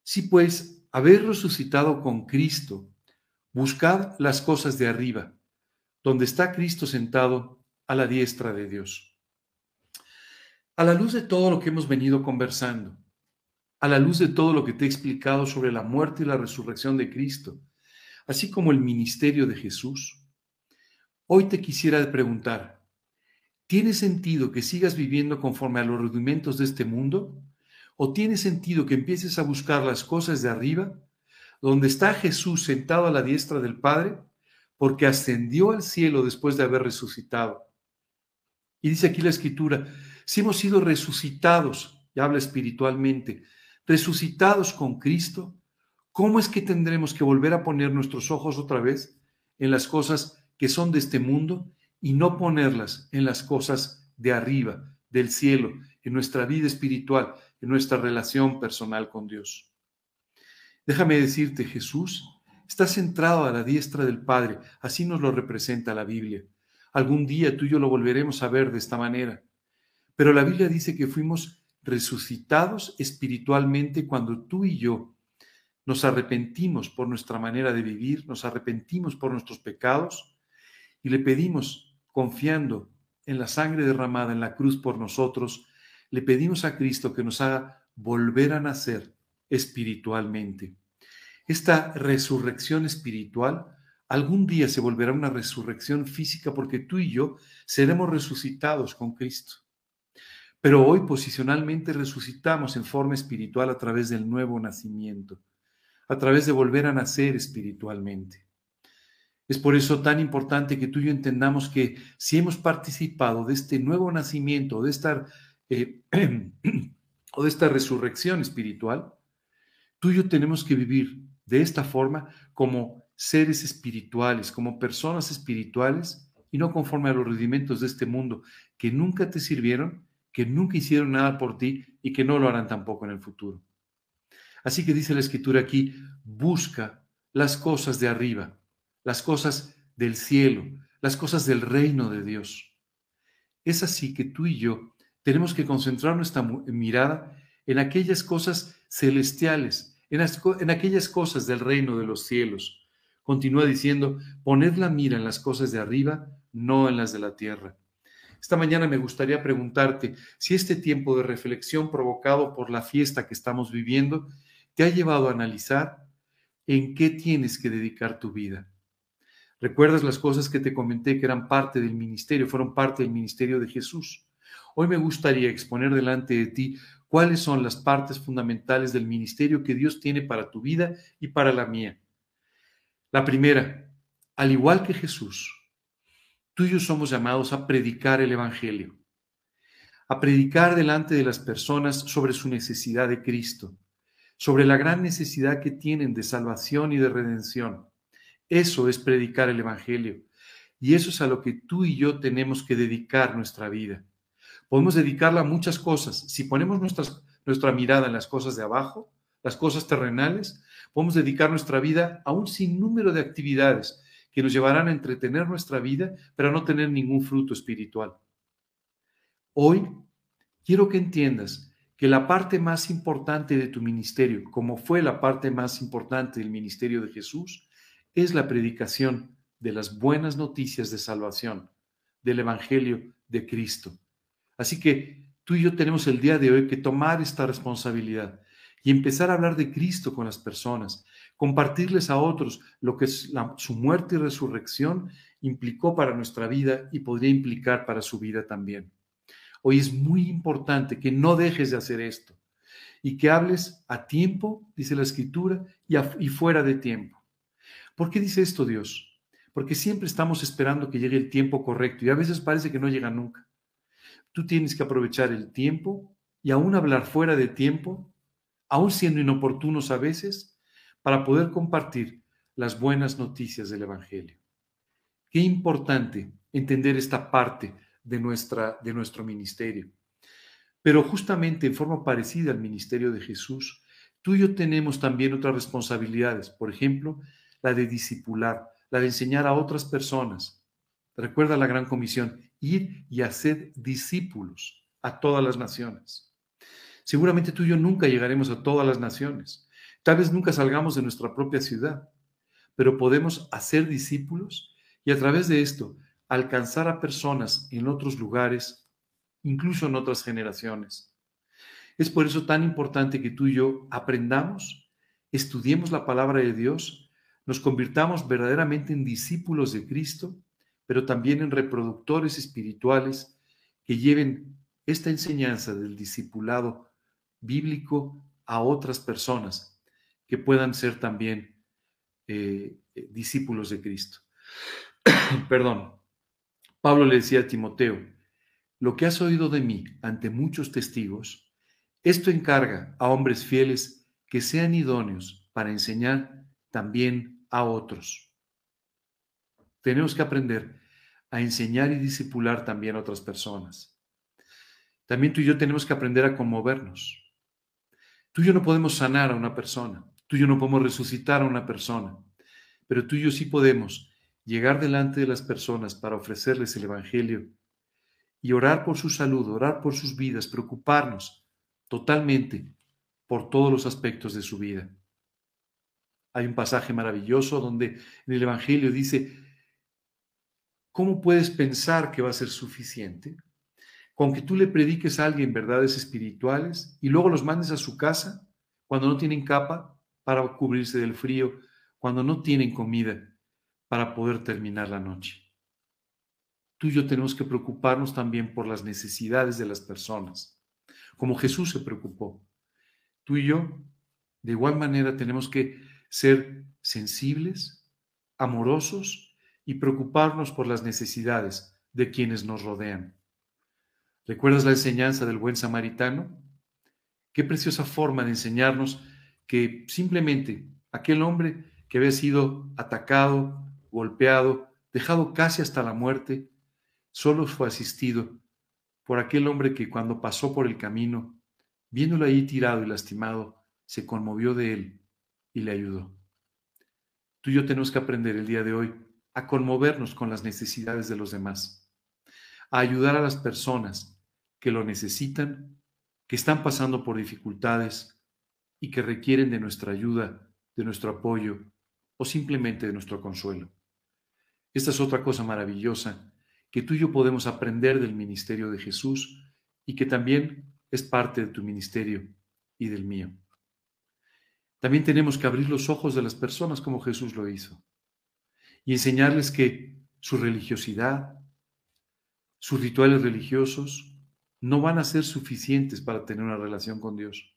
si pues haber resucitado con Cristo, buscad las cosas de arriba, donde está Cristo sentado a la diestra de Dios. A la luz de todo lo que hemos venido conversando, a la luz de todo lo que te he explicado sobre la muerte y la resurrección de Cristo, así como el ministerio de Jesús, hoy te quisiera preguntar, ¿tiene sentido que sigas viviendo conforme a los rudimentos de este mundo? ¿O tiene sentido que empieces a buscar las cosas de arriba, donde está Jesús sentado a la diestra del Padre, porque ascendió al cielo después de haber resucitado? Y dice aquí la escritura, si hemos sido resucitados, y habla espiritualmente, resucitados con Cristo, ¿cómo es que tendremos que volver a poner nuestros ojos otra vez en las cosas que son de este mundo y no ponerlas en las cosas de arriba, del cielo, en nuestra vida espiritual, en nuestra relación personal con Dios. Déjame decirte, Jesús está centrado a la diestra del Padre, así nos lo representa la Biblia. Algún día tú y yo lo volveremos a ver de esta manera. Pero la Biblia dice que fuimos resucitados espiritualmente cuando tú y yo nos arrepentimos por nuestra manera de vivir, nos arrepentimos por nuestros pecados y le pedimos, confiando en la sangre derramada en la cruz por nosotros, le pedimos a Cristo que nos haga volver a nacer espiritualmente. Esta resurrección espiritual algún día se volverá una resurrección física porque tú y yo seremos resucitados con Cristo. Pero hoy posicionalmente resucitamos en forma espiritual a través del nuevo nacimiento, a través de volver a nacer espiritualmente. Es por eso tan importante que tú y yo entendamos que si hemos participado de este nuevo nacimiento, de esta, eh, o de esta resurrección espiritual, tú y yo tenemos que vivir de esta forma como seres espirituales, como personas espirituales y no conforme a los rudimentos de este mundo que nunca te sirvieron, que nunca hicieron nada por ti y que no lo harán tampoco en el futuro. Así que dice la escritura aquí, busca las cosas de arriba, las cosas del cielo, las cosas del reino de Dios. Es así que tú y yo tenemos que concentrar nuestra mirada en aquellas cosas celestiales, en, en aquellas cosas del reino de los cielos. Continúa diciendo, poned la mira en las cosas de arriba, no en las de la tierra. Esta mañana me gustaría preguntarte si este tiempo de reflexión provocado por la fiesta que estamos viviendo te ha llevado a analizar en qué tienes que dedicar tu vida. ¿Recuerdas las cosas que te comenté que eran parte del ministerio, fueron parte del ministerio de Jesús? Hoy me gustaría exponer delante de ti cuáles son las partes fundamentales del ministerio que Dios tiene para tu vida y para la mía. La primera, al igual que Jesús, tú y yo somos llamados a predicar el Evangelio, a predicar delante de las personas sobre su necesidad de Cristo, sobre la gran necesidad que tienen de salvación y de redención eso es predicar el Evangelio. Y eso es a lo que tú y yo tenemos que dedicar nuestra vida. Podemos dedicarla a muchas cosas. Si ponemos nuestra mirada en las cosas de abajo, las cosas terrenales, podemos dedicar nuestra vida a un sinnúmero de actividades que nos llevarán a entretener nuestra vida, pero a no tener ningún fruto espiritual. Hoy quiero que entiendas que la parte más importante de tu ministerio, como fue la parte más importante del ministerio de Jesús, es la predicación de las buenas noticias de salvación, del Evangelio de Cristo. Así que tú y yo tenemos el día de hoy que tomar esta responsabilidad y empezar a hablar de Cristo con las personas, compartirles a otros lo que su muerte y resurrección implicó para nuestra vida y podría implicar para su vida también. Hoy es muy importante que no dejes de hacer esto y que hables a tiempo, dice la escritura, y fuera de tiempo. ¿Por qué dice esto Dios? Porque siempre estamos esperando que llegue el tiempo correcto y a veces parece que no llega nunca. Tú tienes que aprovechar el tiempo y aún hablar fuera de tiempo, aún siendo inoportunos a veces, para poder compartir las buenas noticias del Evangelio. Qué importante entender esta parte de, nuestra, de nuestro ministerio. Pero justamente en forma parecida al ministerio de Jesús, tú y yo tenemos también otras responsabilidades. Por ejemplo, la de discipular, la de enseñar a otras personas. Recuerda la gran comisión, ir y hacer discípulos a todas las naciones. Seguramente tú y yo nunca llegaremos a todas las naciones. Tal vez nunca salgamos de nuestra propia ciudad, pero podemos hacer discípulos y a través de esto alcanzar a personas en otros lugares, incluso en otras generaciones. Es por eso tan importante que tú y yo aprendamos, estudiemos la palabra de Dios nos convirtamos verdaderamente en discípulos de Cristo, pero también en reproductores espirituales que lleven esta enseñanza del discipulado bíblico a otras personas que puedan ser también eh, eh, discípulos de Cristo. Perdón. Pablo le decía a Timoteo, lo que has oído de mí ante muchos testigos, esto encarga a hombres fieles que sean idóneos para enseñar también a otros. Tenemos que aprender a enseñar y disipular también a otras personas. También tú y yo tenemos que aprender a conmovernos. Tú y yo no podemos sanar a una persona, tú y yo no podemos resucitar a una persona, pero tú y yo sí podemos llegar delante de las personas para ofrecerles el Evangelio y orar por su salud, orar por sus vidas, preocuparnos totalmente por todos los aspectos de su vida. Hay un pasaje maravilloso donde en el Evangelio dice, ¿cómo puedes pensar que va a ser suficiente? Con que tú le prediques a alguien verdades espirituales y luego los mandes a su casa cuando no tienen capa para cubrirse del frío, cuando no tienen comida, para poder terminar la noche. Tú y yo tenemos que preocuparnos también por las necesidades de las personas, como Jesús se preocupó. Tú y yo, de igual manera, tenemos que ser sensibles, amorosos y preocuparnos por las necesidades de quienes nos rodean. ¿Recuerdas la enseñanza del buen samaritano? Qué preciosa forma de enseñarnos que simplemente aquel hombre que había sido atacado, golpeado, dejado casi hasta la muerte, solo fue asistido por aquel hombre que cuando pasó por el camino, viéndolo ahí tirado y lastimado, se conmovió de él y le ayudó. Tú y yo tenemos que aprender el día de hoy a conmovernos con las necesidades de los demás, a ayudar a las personas que lo necesitan, que están pasando por dificultades y que requieren de nuestra ayuda, de nuestro apoyo o simplemente de nuestro consuelo. Esta es otra cosa maravillosa que tú y yo podemos aprender del ministerio de Jesús y que también es parte de tu ministerio y del mío. También tenemos que abrir los ojos de las personas como Jesús lo hizo y enseñarles que su religiosidad, sus rituales religiosos no van a ser suficientes para tener una relación con Dios.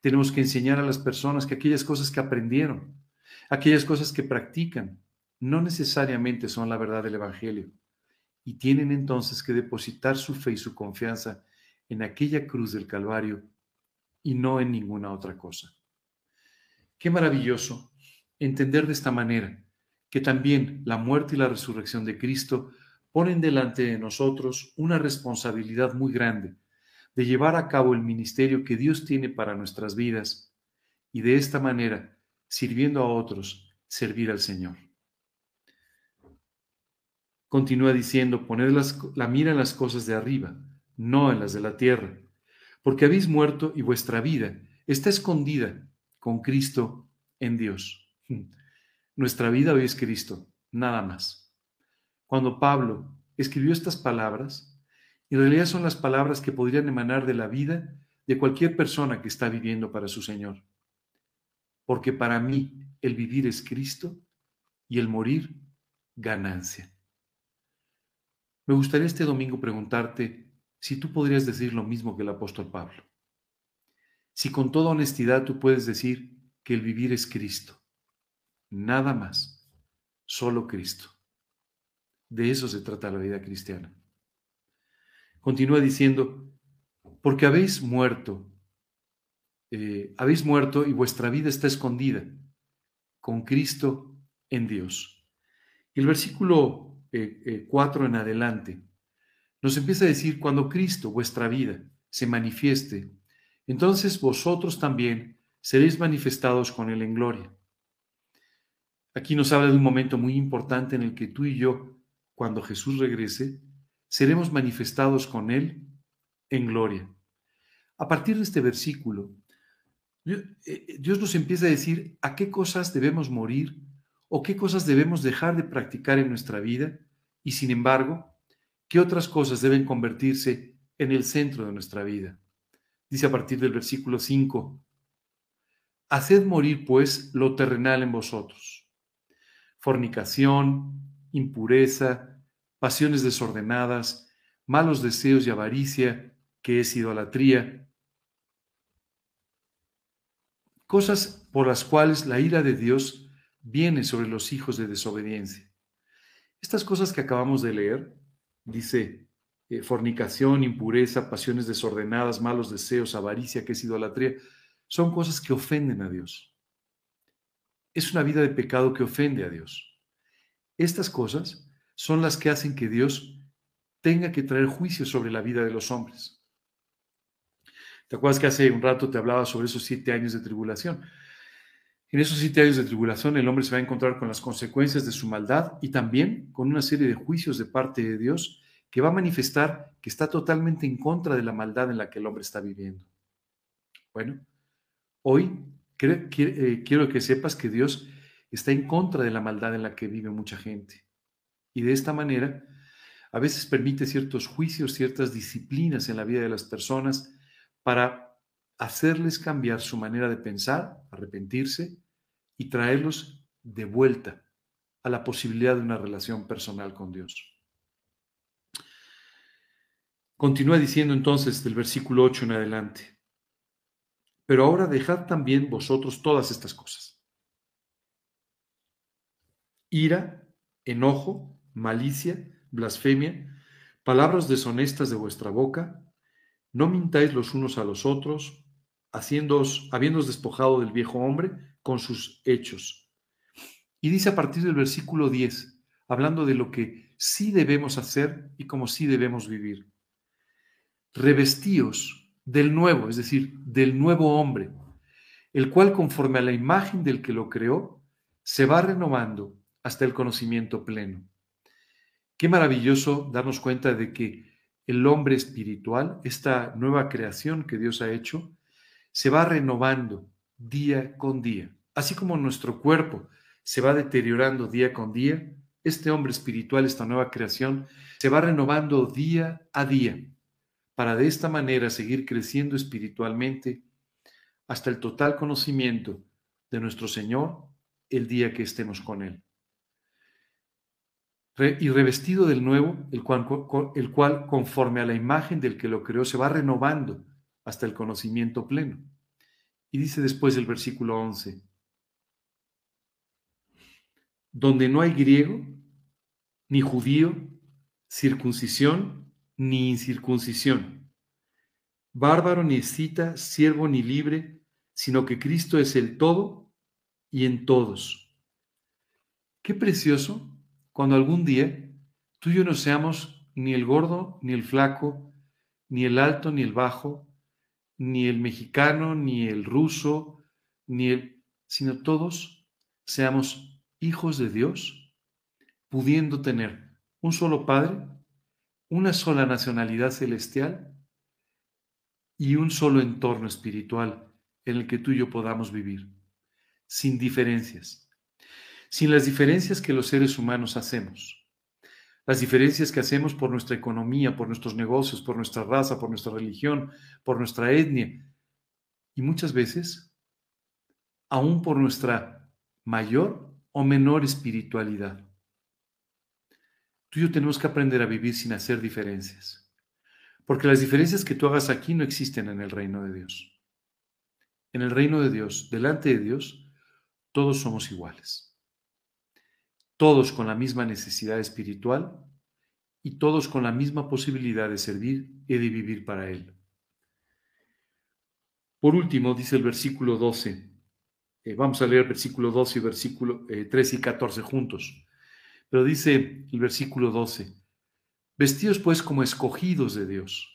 Tenemos que enseñar a las personas que aquellas cosas que aprendieron, aquellas cosas que practican, no necesariamente son la verdad del Evangelio y tienen entonces que depositar su fe y su confianza en aquella cruz del Calvario y no en ninguna otra cosa. Qué maravilloso entender de esta manera que también la muerte y la resurrección de Cristo ponen delante de nosotros una responsabilidad muy grande de llevar a cabo el ministerio que Dios tiene para nuestras vidas y de esta manera, sirviendo a otros, servir al Señor. Continúa diciendo, poned la mira en las cosas de arriba, no en las de la tierra, porque habéis muerto y vuestra vida está escondida con Cristo en Dios. Nuestra vida hoy es Cristo, nada más. Cuando Pablo escribió estas palabras, en realidad son las palabras que podrían emanar de la vida de cualquier persona que está viviendo para su Señor. Porque para mí el vivir es Cristo y el morir ganancia. Me gustaría este domingo preguntarte si tú podrías decir lo mismo que el apóstol Pablo. Si con toda honestidad tú puedes decir que el vivir es Cristo, nada más, solo Cristo. De eso se trata la vida cristiana. Continúa diciendo, porque habéis muerto, eh, habéis muerto y vuestra vida está escondida con Cristo en Dios. El versículo 4 en adelante, nos empieza a decir, cuando Cristo, vuestra vida, se manifieste, entonces vosotros también seréis manifestados con Él en gloria. Aquí nos habla de un momento muy importante en el que tú y yo, cuando Jesús regrese, seremos manifestados con Él en gloria. A partir de este versículo, eh, Dios nos empieza a decir a qué cosas debemos morir o qué cosas debemos dejar de practicar en nuestra vida y sin embargo, ¿qué otras cosas deben convertirse en el centro de nuestra vida? Dice a partir del versículo 5, Haced morir pues lo terrenal en vosotros, fornicación, impureza, pasiones desordenadas, malos deseos y avaricia, que es idolatría, cosas por las cuales la ira de Dios viene sobre los hijos de desobediencia. Estas cosas que acabamos de leer, dice eh, fornicación, impureza, pasiones desordenadas, malos deseos, avaricia, que es idolatría, son cosas que ofenden a Dios. Es una vida de pecado que ofende a Dios. Estas cosas son las que hacen que Dios tenga que traer juicio sobre la vida de los hombres. ¿Te acuerdas que hace un rato te hablaba sobre esos siete años de tribulación? En esos siete años de tribulación el hombre se va a encontrar con las consecuencias de su maldad y también con una serie de juicios de parte de Dios que va a manifestar que está totalmente en contra de la maldad en la que el hombre está viviendo. Bueno, hoy eh, quiero que sepas que Dios está en contra de la maldad en la que vive mucha gente. Y de esta manera, a veces permite ciertos juicios, ciertas disciplinas en la vida de las personas para hacerles cambiar su manera de pensar, arrepentirse y traerlos de vuelta a la posibilidad de una relación personal con Dios. Continúa diciendo entonces del versículo 8 en adelante, pero ahora dejad también vosotros todas estas cosas. Ira, enojo, malicia, blasfemia, palabras deshonestas de vuestra boca, no mintáis los unos a los otros, haciéndoos, despojado del viejo hombre con sus hechos. Y dice a partir del versículo 10, hablando de lo que sí debemos hacer y cómo sí debemos vivir revestíos del nuevo, es decir, del nuevo hombre, el cual conforme a la imagen del que lo creó, se va renovando hasta el conocimiento pleno. Qué maravilloso darnos cuenta de que el hombre espiritual, esta nueva creación que Dios ha hecho, se va renovando día con día. Así como nuestro cuerpo se va deteriorando día con día, este hombre espiritual, esta nueva creación, se va renovando día a día para de esta manera seguir creciendo espiritualmente hasta el total conocimiento de nuestro Señor el día que estemos con Él. Y revestido del nuevo, el cual, conforme a la imagen del que lo creó se va renovando hasta el conocimiento pleno. Y dice después el versículo 11, donde no hay griego, ni judío, circuncisión, ni incircuncisión, bárbaro ni escita, siervo ni libre, sino que Cristo es el todo y en todos. Qué precioso cuando algún día tú y yo no seamos ni el gordo ni el flaco, ni el alto ni el bajo, ni el mexicano ni el ruso, ni el, sino todos seamos hijos de Dios, pudiendo tener un solo Padre una sola nacionalidad celestial y un solo entorno espiritual en el que tú y yo podamos vivir, sin diferencias, sin las diferencias que los seres humanos hacemos, las diferencias que hacemos por nuestra economía, por nuestros negocios, por nuestra raza, por nuestra religión, por nuestra etnia, y muchas veces aún por nuestra mayor o menor espiritualidad. Tú y yo tenemos que aprender a vivir sin hacer diferencias. Porque las diferencias que tú hagas aquí no existen en el reino de Dios. En el reino de Dios, delante de Dios, todos somos iguales. Todos con la misma necesidad espiritual y todos con la misma posibilidad de servir y de vivir para Él. Por último, dice el versículo 12. Eh, vamos a leer el versículo 12 y versículo 13 eh, y 14 juntos. Pero dice el versículo 12, vestidos pues como escogidos de Dios,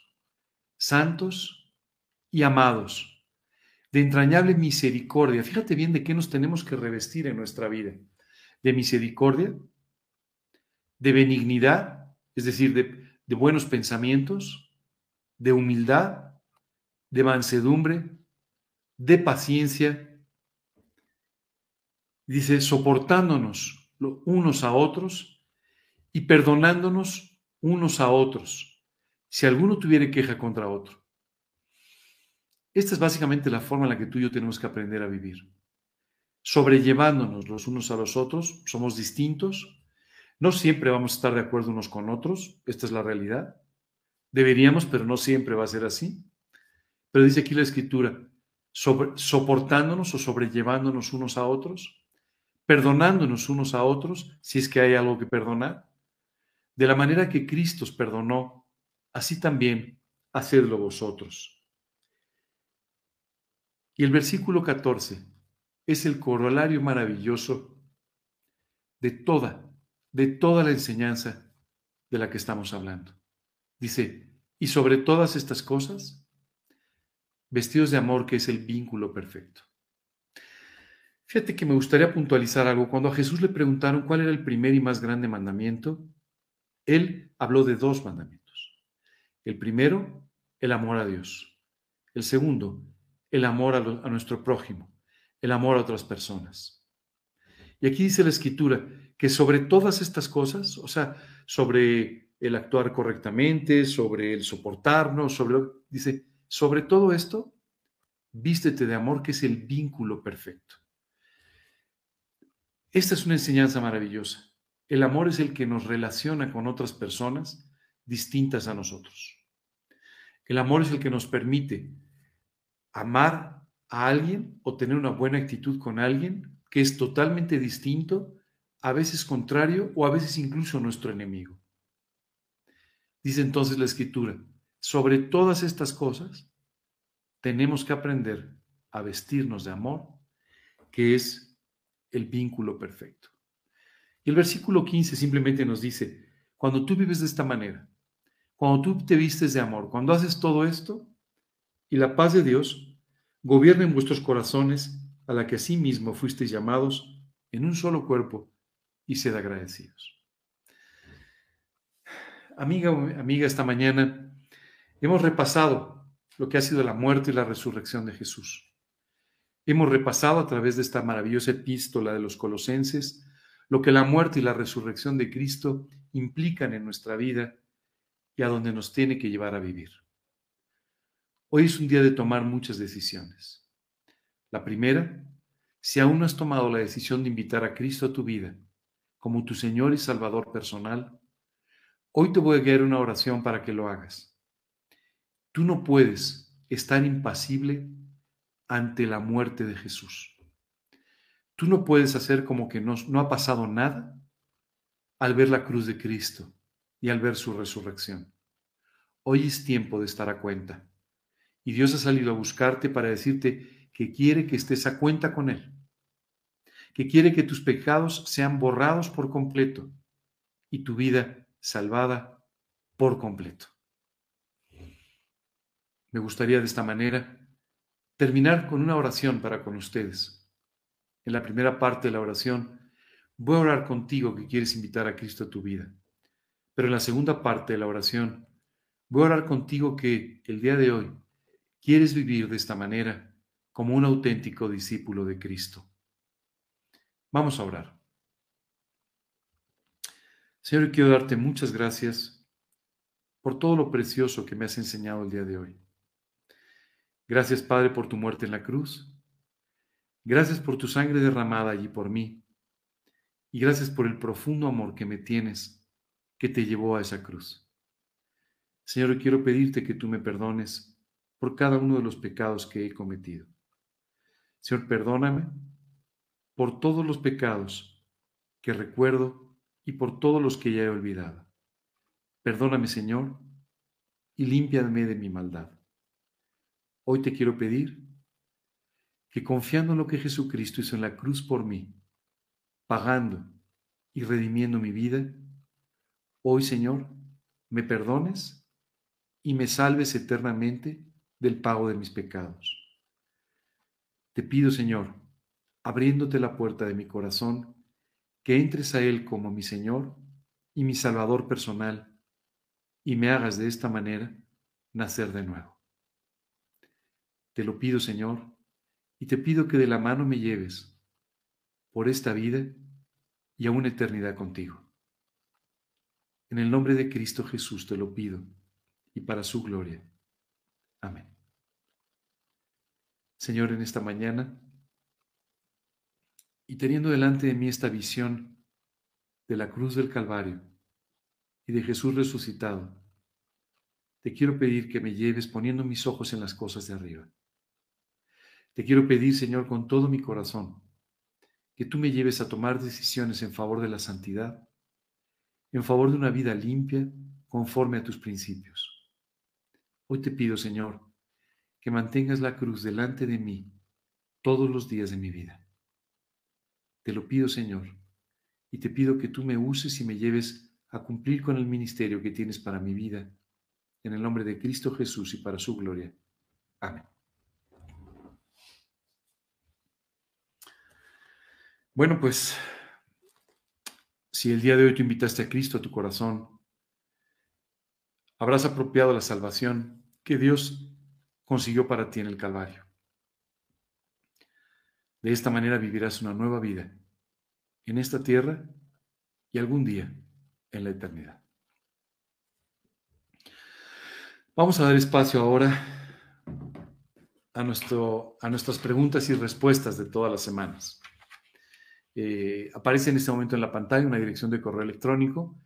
santos y amados, de entrañable misericordia. Fíjate bien de qué nos tenemos que revestir en nuestra vida. De misericordia, de benignidad, es decir, de, buenos pensamientos, de humildad, de mansedumbre, de paciencia. Dice, soportándonos unos a otros y perdonándonos unos a otros, si alguno tuviera queja contra otro. Esta es básicamente la forma en la que tú y yo tenemos que aprender a vivir. Sobrellevándonos los unos a los otros, somos distintos, no siempre vamos a estar de acuerdo unos con otros, esta es la realidad. Deberíamos, pero no siempre va a ser así. Pero dice aquí la escritura, soportándonos o sobrellevándonos unos a otros, perdonándonos unos a otros, si es que hay algo que perdonar. De la manera que Cristo os perdonó, así también hacedlo vosotros. Y el versículo 14 es el corolario maravilloso de toda, de toda la enseñanza de la que estamos hablando. Dice, y sobre todas estas cosas, vestidos de amor que es el vínculo perfecto. Fíjate que me gustaría puntualizar algo. Cuando a Jesús le preguntaron cuál era el primer y más grande mandamiento, él habló de dos mandamientos. El primero, el amor a Dios. El segundo, el amor a, nuestro prójimo, el amor a otras personas. Y aquí dice la escritura que sobre todas estas cosas, o sea, sobre el actuar correctamente, sobre el soportarnos, sobre, dice, sobre todo esto, vístete de amor que es el vínculo perfecto. Esta es una enseñanza maravillosa. El amor es el que nos relaciona con otras personas distintas a nosotros. El amor es el que nos permite amar a alguien o tener una buena actitud con alguien que es totalmente distinto, a veces contrario o a veces incluso nuestro enemigo. Dice entonces la escritura, sobre todas estas cosas tenemos que aprender a vestirnos de amor, que es el vínculo perfecto. Y el versículo 15 simplemente nos dice, cuando tú vives de esta manera, cuando tú te vistes de amor, cuando haces todo esto, y la paz de Dios gobierna en vuestros corazones, a la que así mismo fuisteis llamados en un solo cuerpo, y sed agradecidos. Amiga, amiga, esta mañana hemos repasado lo que ha sido la muerte y la resurrección de Jesús. Hemos repasado a través de esta maravillosa epístola de los colosenses lo que la muerte y la resurrección de Cristo implican en nuestra vida y a donde nos tiene que llevar a vivir. Hoy es un día de tomar muchas decisiones. La primera, si aún no has tomado la decisión de invitar a Cristo a tu vida como tu Señor y Salvador personal, hoy te voy a guiar una oración para que lo hagas. Tú no puedes estar impasible ante la muerte de Jesús. Tú no puedes hacer como que no, no ha pasado nada al ver la cruz de Cristo y al ver su resurrección. Hoy es tiempo de estar a cuenta. Y Dios ha salido a buscarte para decirte que quiere que estés a cuenta con Él, que quiere que tus pecados sean borrados por completo y tu vida salvada por completo. Me gustaría de esta manera terminar con una oración para con ustedes. En la primera parte de la oración, voy a orar contigo que quieres invitar a Cristo a tu vida. Pero en la segunda parte de la oración, voy a orar contigo que el día de hoy quieres vivir de esta manera como un auténtico discípulo de Cristo. Vamos a orar. Señor, quiero darte muchas gracias por todo lo precioso que me has enseñado el día de hoy. Gracias, Padre, por tu muerte en la cruz. Gracias por tu sangre derramada allí por mí. Y gracias por el profundo amor que me tienes que te llevó a esa cruz. Señor, quiero pedirte que tú me perdones por cada uno de los pecados que he cometido. Señor, perdóname por todos los pecados que recuerdo y por todos los que ya he olvidado. Perdóname, Señor, y límpiame de mi maldad. Hoy te quiero pedir que confiando en lo que Jesucristo hizo en la cruz por mí, pagando y redimiendo mi vida, Hoy, Señor, me perdones y me salves eternamente del pago de mis pecados. Te pido, Señor, abriéndote la puerta de mi corazón, que entres a Él como mi Señor y mi Salvador personal, y me hagas de esta manera nacer de nuevo. Te lo pido, Señor, y te pido que de la mano me lleves por esta vida y a una eternidad contigo. En el nombre de Cristo Jesús te lo pido y para su gloria. Amén. Señor, en esta mañana, y teniendo delante de mí esta visión de la cruz del Calvario y de Jesús resucitado, te quiero pedir que me lleves poniendo mis ojos en las cosas de arriba. Te quiero pedir, Señor, con todo mi corazón, que tú me lleves a tomar decisiones en favor de la santidad en favor de una vida limpia conforme a tus principios. Hoy te pido, Señor, que mantengas la cruz delante de mí todos los días de mi vida. Te lo pido, Señor, y te pido que tú me uses y me lleves a cumplir con el ministerio que tienes para mi vida, en el nombre de Cristo Jesús y para su gloria. Amén. Bueno, pues si el día de hoy tú invitaste a Cristo a tu corazón, habrás apropiado la salvación que Dios consiguió para ti en el Calvario. De esta manera vivirás una nueva vida en esta tierra y algún día en la eternidad. Vamos a dar espacio ahora a, nuestro, a nuestras preguntas y respuestas de todas las semanas. Eh, aparece en este momento en la pantalla una dirección de correo electrónico,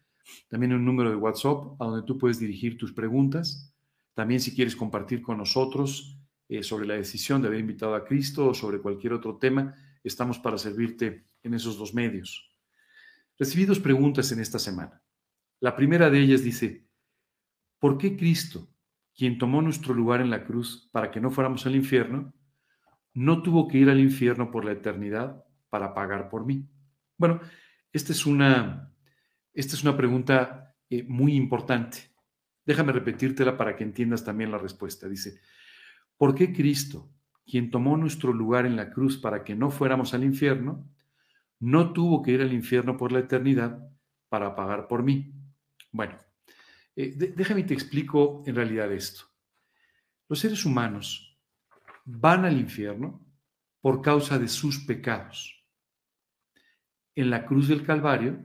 también un número de WhatsApp a donde tú puedes dirigir tus preguntas. También si quieres compartir con nosotros eh, sobre la decisión de haber invitado a Cristo o sobre cualquier otro tema, estamos para servirte en esos dos medios. Recibí dos preguntas en esta semana. La primera de ellas dice, ¿por qué Cristo, quien tomó nuestro lugar en la cruz para que no fuéramos al infierno, no tuvo que ir al infierno por la eternidad para pagar por mí? Bueno, esta es una, esta es una pregunta eh, muy importante. Déjame repetírtela para que entiendas también la respuesta. Dice, ¿por qué Cristo, quien tomó nuestro lugar en la cruz para que no fuéramos al infierno, no tuvo que ir al infierno por la eternidad para pagar por mí? Bueno, eh, déjame te explico en realidad esto. Los seres humanos van al infierno por causa de sus pecados. En la cruz del Calvario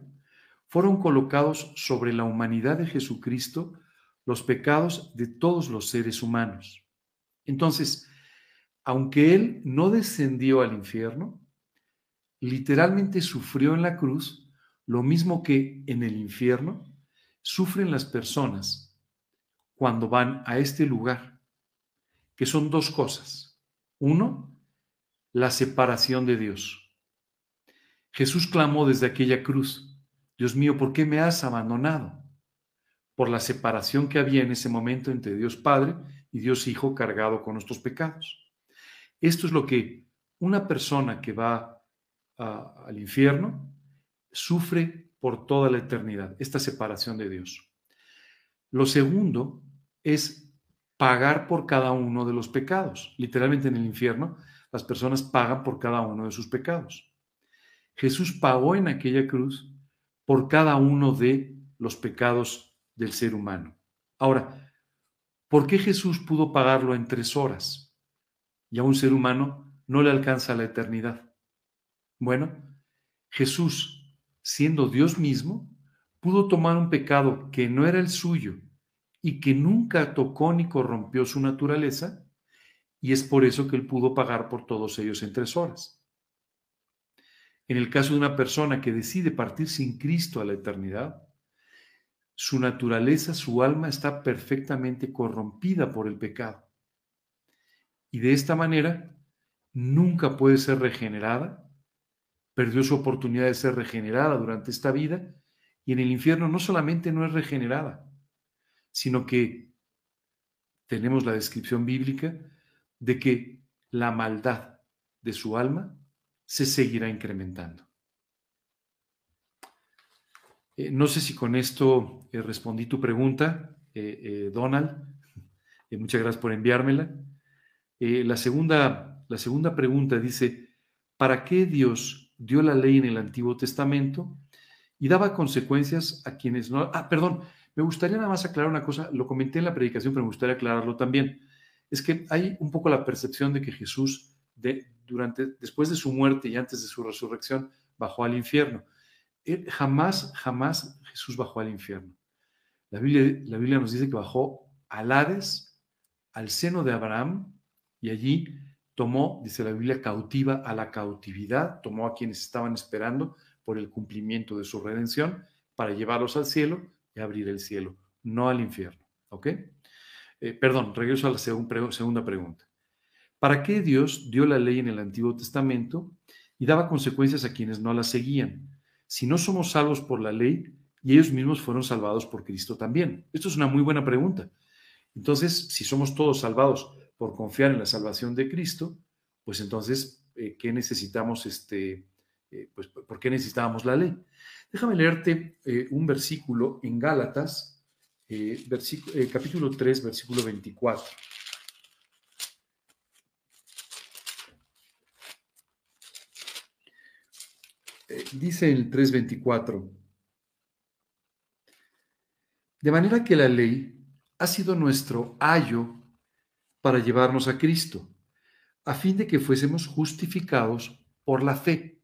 fueron colocados sobre la humanidad de Jesucristo los pecados de todos los seres humanos. Entonces, aunque Él no descendió al infierno, literalmente sufrió en la cruz lo mismo que en el infierno sufren las personas cuando van a este lugar, que son dos cosas. Uno, la separación de Dios. Jesús clamó desde aquella cruz, Dios mío, ¿por qué me has abandonado? Por la separación que había en ese momento entre Dios Padre y Dios Hijo cargado con nuestros pecados. Esto es lo que una persona que va al infierno sufre por toda la eternidad, esta separación de Dios. Lo segundo es pagar por cada uno de los pecados. Literalmente en el infierno, las personas pagan por cada uno de sus pecados. Jesús pagó en aquella cruz por cada uno de los pecados del ser humano. Ahora, ¿por qué Jesús pudo pagarlo en tres horas y a un ser humano no le alcanza la eternidad? Bueno, Jesús siendo Dios mismo, pudo tomar un pecado que no era el suyo y que nunca tocó ni corrompió su naturaleza, y es por eso que él pudo pagar por todos ellos en tres horas. En el caso de una persona que decide partir sin Cristo a la eternidad, su naturaleza, su alma está perfectamente corrompida por el pecado. Y de esta manera nunca puede ser regenerada perdió su oportunidad de ser regenerada durante esta vida y en el infierno no solamente no es regenerada, sino que tenemos la descripción bíblica de que la maldad de su alma se seguirá incrementando. Eh, no sé si con esto eh, respondí tu pregunta, eh, Donald. muchas gracias por enviármela. la, segunda, la segunda pregunta dice, ¿para qué Dios dio la ley en el Antiguo Testamento y daba consecuencias a quienes no... Ah, perdón, me gustaría nada más aclarar una cosa, lo comenté en la predicación, pero me gustaría aclararlo también. Es que hay un poco la percepción de que Jesús, durante, después de su muerte y antes de su resurrección, bajó al infierno. Jamás, jamás Jesús bajó al infierno. La Biblia, la Biblia nos dice que bajó al Hades, al seno de Abraham, y allí tomó, dice la Biblia, cautiva a la cautividad, tomó a quienes estaban esperando por el cumplimiento de su redención para llevarlos al cielo y abrir el cielo, no al infierno. ¿Ok? Eh, perdón, regreso a la segunda pregunta. ¿Para qué Dios dio la ley en el Antiguo Testamento y daba consecuencias a quienes no la seguían? Si no somos salvos por la ley y ellos mismos fueron salvados por Cristo también. Esto es una muy buena pregunta. Entonces, si somos todos salvados por confiar en la salvación de Cristo, pues entonces, eh, ¿qué necesitamos? Este, eh, pues, ¿Por qué necesitábamos la ley? Déjame leerte eh, un versículo en Gálatas, capítulo 3, versículo 24. Dice el 3.24, de manera que la ley ha sido nuestro ayo para llevarnos a Cristo, a fin de que fuésemos justificados por la fe.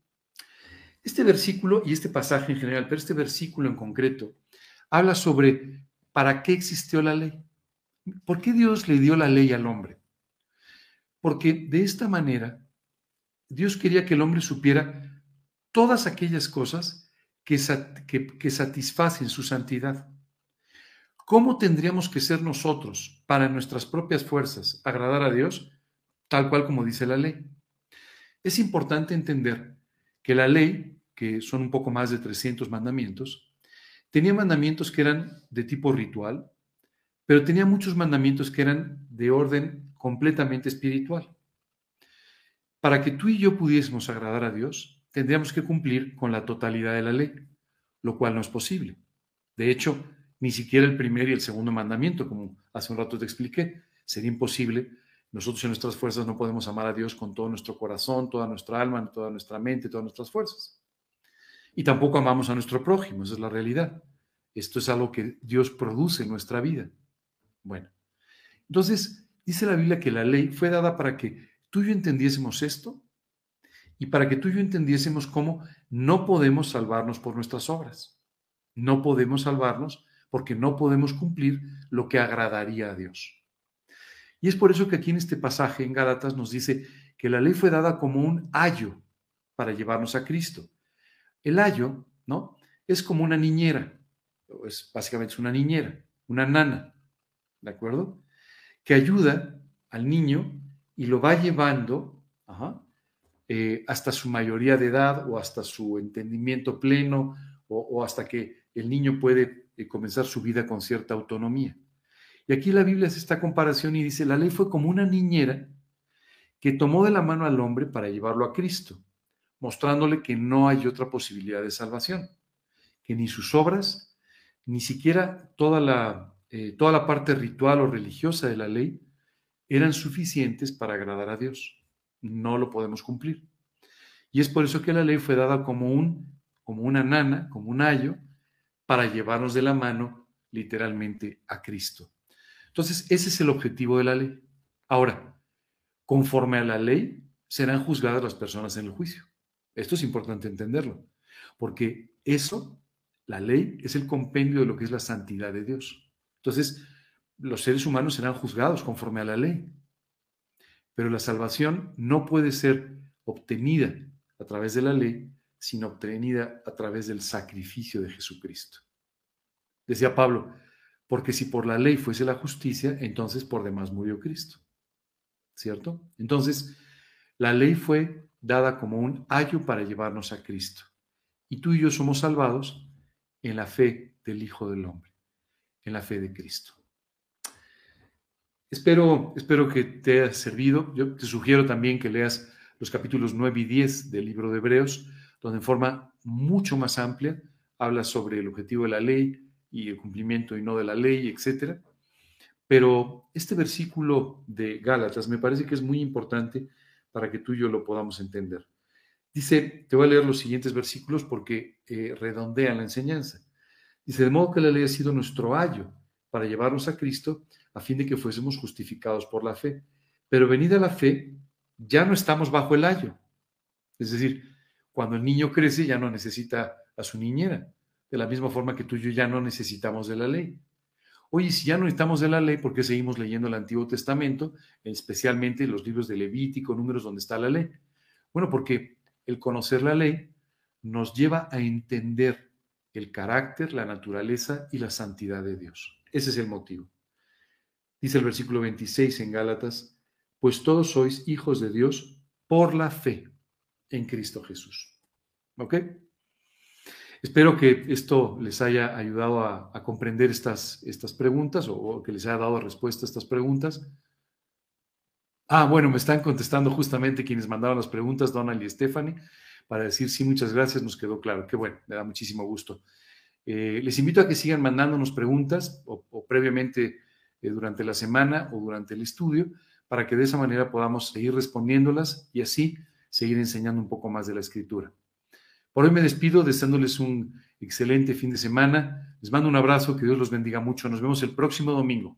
Este versículo y este pasaje en general, pero este versículo en concreto, habla sobre para qué existió la ley. ¿Por qué Dios le dio la ley al hombre? Porque de esta manera Dios quería que el hombre supiera todas aquellas cosas que, que satisfacen su santidad. ¿Cómo tendríamos que ser nosotros para nuestras propias fuerzas agradar a Dios? Tal cual como dice la ley. Es importante entender que la ley, que son un poco más de 300 mandamientos, tenía mandamientos que eran de tipo ritual, pero tenía muchos mandamientos que eran de orden completamente espiritual. Para que tú y yo pudiésemos agradar a Dios, tendríamos que cumplir con la totalidad de la ley, lo cual no es posible. De hecho, ni siquiera el primer y el segundo mandamiento, como hace un rato te expliqué, sería imposible. Nosotros en nuestras fuerzas no podemos amar a Dios con todo nuestro corazón, toda nuestra alma, toda nuestra mente, todas nuestras fuerzas. Y tampoco amamos a nuestro prójimo, esa es la realidad. Esto es algo que Dios produce en nuestra vida. Bueno, entonces dice la Biblia que la ley fue dada para que tú y yo entendiésemos esto y para que tú y yo entendiésemos cómo no podemos salvarnos por nuestras obras. No podemos salvarnos porque no podemos cumplir lo que agradaría a Dios. Y es por eso que aquí en este pasaje en Gálatas nos dice que la ley fue dada como un ayo para llevarnos a Cristo. El ayo, ¿no? Es como una niñera, es básicamente es una niñera, una nana, ¿de acuerdo? Que ayuda al niño y lo va llevando eh, hasta su mayoría de edad o hasta su entendimiento pleno o, hasta que el niño puede eh, comenzar su vida con cierta autonomía. Y aquí la Biblia hace esta comparación y dice, la ley fue como una niñera que tomó de la mano al hombre para llevarlo a Cristo mostrándole que no hay otra posibilidad de salvación, que ni sus obras, ni siquiera toda la, eh, toda la parte ritual o religiosa de la ley eran suficientes para agradar a Dios. No lo podemos cumplir. Y es por eso que la ley fue dada como, un, como una nana, como un ayo, para llevarnos de la mano literalmente a Cristo. Entonces, ese es el objetivo de la ley. Ahora, conforme a la ley, serán juzgadas las personas en el juicio. Esto es importante entenderlo, porque eso, la ley, es el compendio de lo que es la santidad de Dios. Entonces, los seres humanos serán juzgados conforme a la ley, pero la salvación no puede ser obtenida a través de la ley, sino obtenida a través del sacrificio de Jesucristo. Decía Pablo, porque si por la ley fuese la justicia, entonces por demás murió Cristo. ¿Cierto? Entonces, la ley fue dada como un ayo para llevarnos a Cristo. Y tú y yo somos salvados en la fe del Hijo del Hombre, en la fe de Cristo. Espero, espero que te haya servido. Yo te sugiero también que leas los capítulos 9 y 10 del libro de Hebreos, donde en forma mucho más amplia habla sobre el objetivo de la ley y el cumplimiento y no de la ley, etc. Pero este versículo de Gálatas me parece que es muy importante para que tú y yo lo podamos entender. Dice, te voy a leer los siguientes versículos porque eh, redondean la enseñanza. Dice, de modo que la ley ha sido nuestro ayo para llevarnos a Cristo a fin de que fuésemos justificados por la fe. Pero venida la fe, ya no estamos bajo el ayo. Es decir, cuando el niño crece ya no necesita a su niñera, de la misma forma que tú y yo ya no necesitamos de la ley. Oye, si ya no estamos de la ley, ¿por qué seguimos leyendo el Antiguo Testamento, especialmente los libros de Levítico, números donde está la ley? Bueno, porque el conocer la ley nos lleva a entender el carácter, la naturaleza y la santidad de Dios. Ese es el motivo. Dice el versículo 26 en Gálatas, pues todos sois hijos de Dios por la fe en Cristo Jesús. ¿Ok? Espero que esto les haya ayudado a, comprender estas, estas preguntas o, que les haya dado respuesta a estas preguntas. Ah, bueno, me están contestando justamente quienes mandaron las preguntas, Donald y Stephanie, para decir sí, muchas gracias, nos quedó claro. Qué bueno, me da muchísimo gusto. Eh, les invito a que sigan mandándonos preguntas o, previamente eh, durante la semana o durante el estudio para que de esa manera podamos seguir respondiéndolas y así seguir enseñando un poco más de la escritura. Por hoy me despido deseándoles un excelente fin de semana. Les mando un abrazo, que Dios los bendiga mucho. Nos vemos el próximo domingo.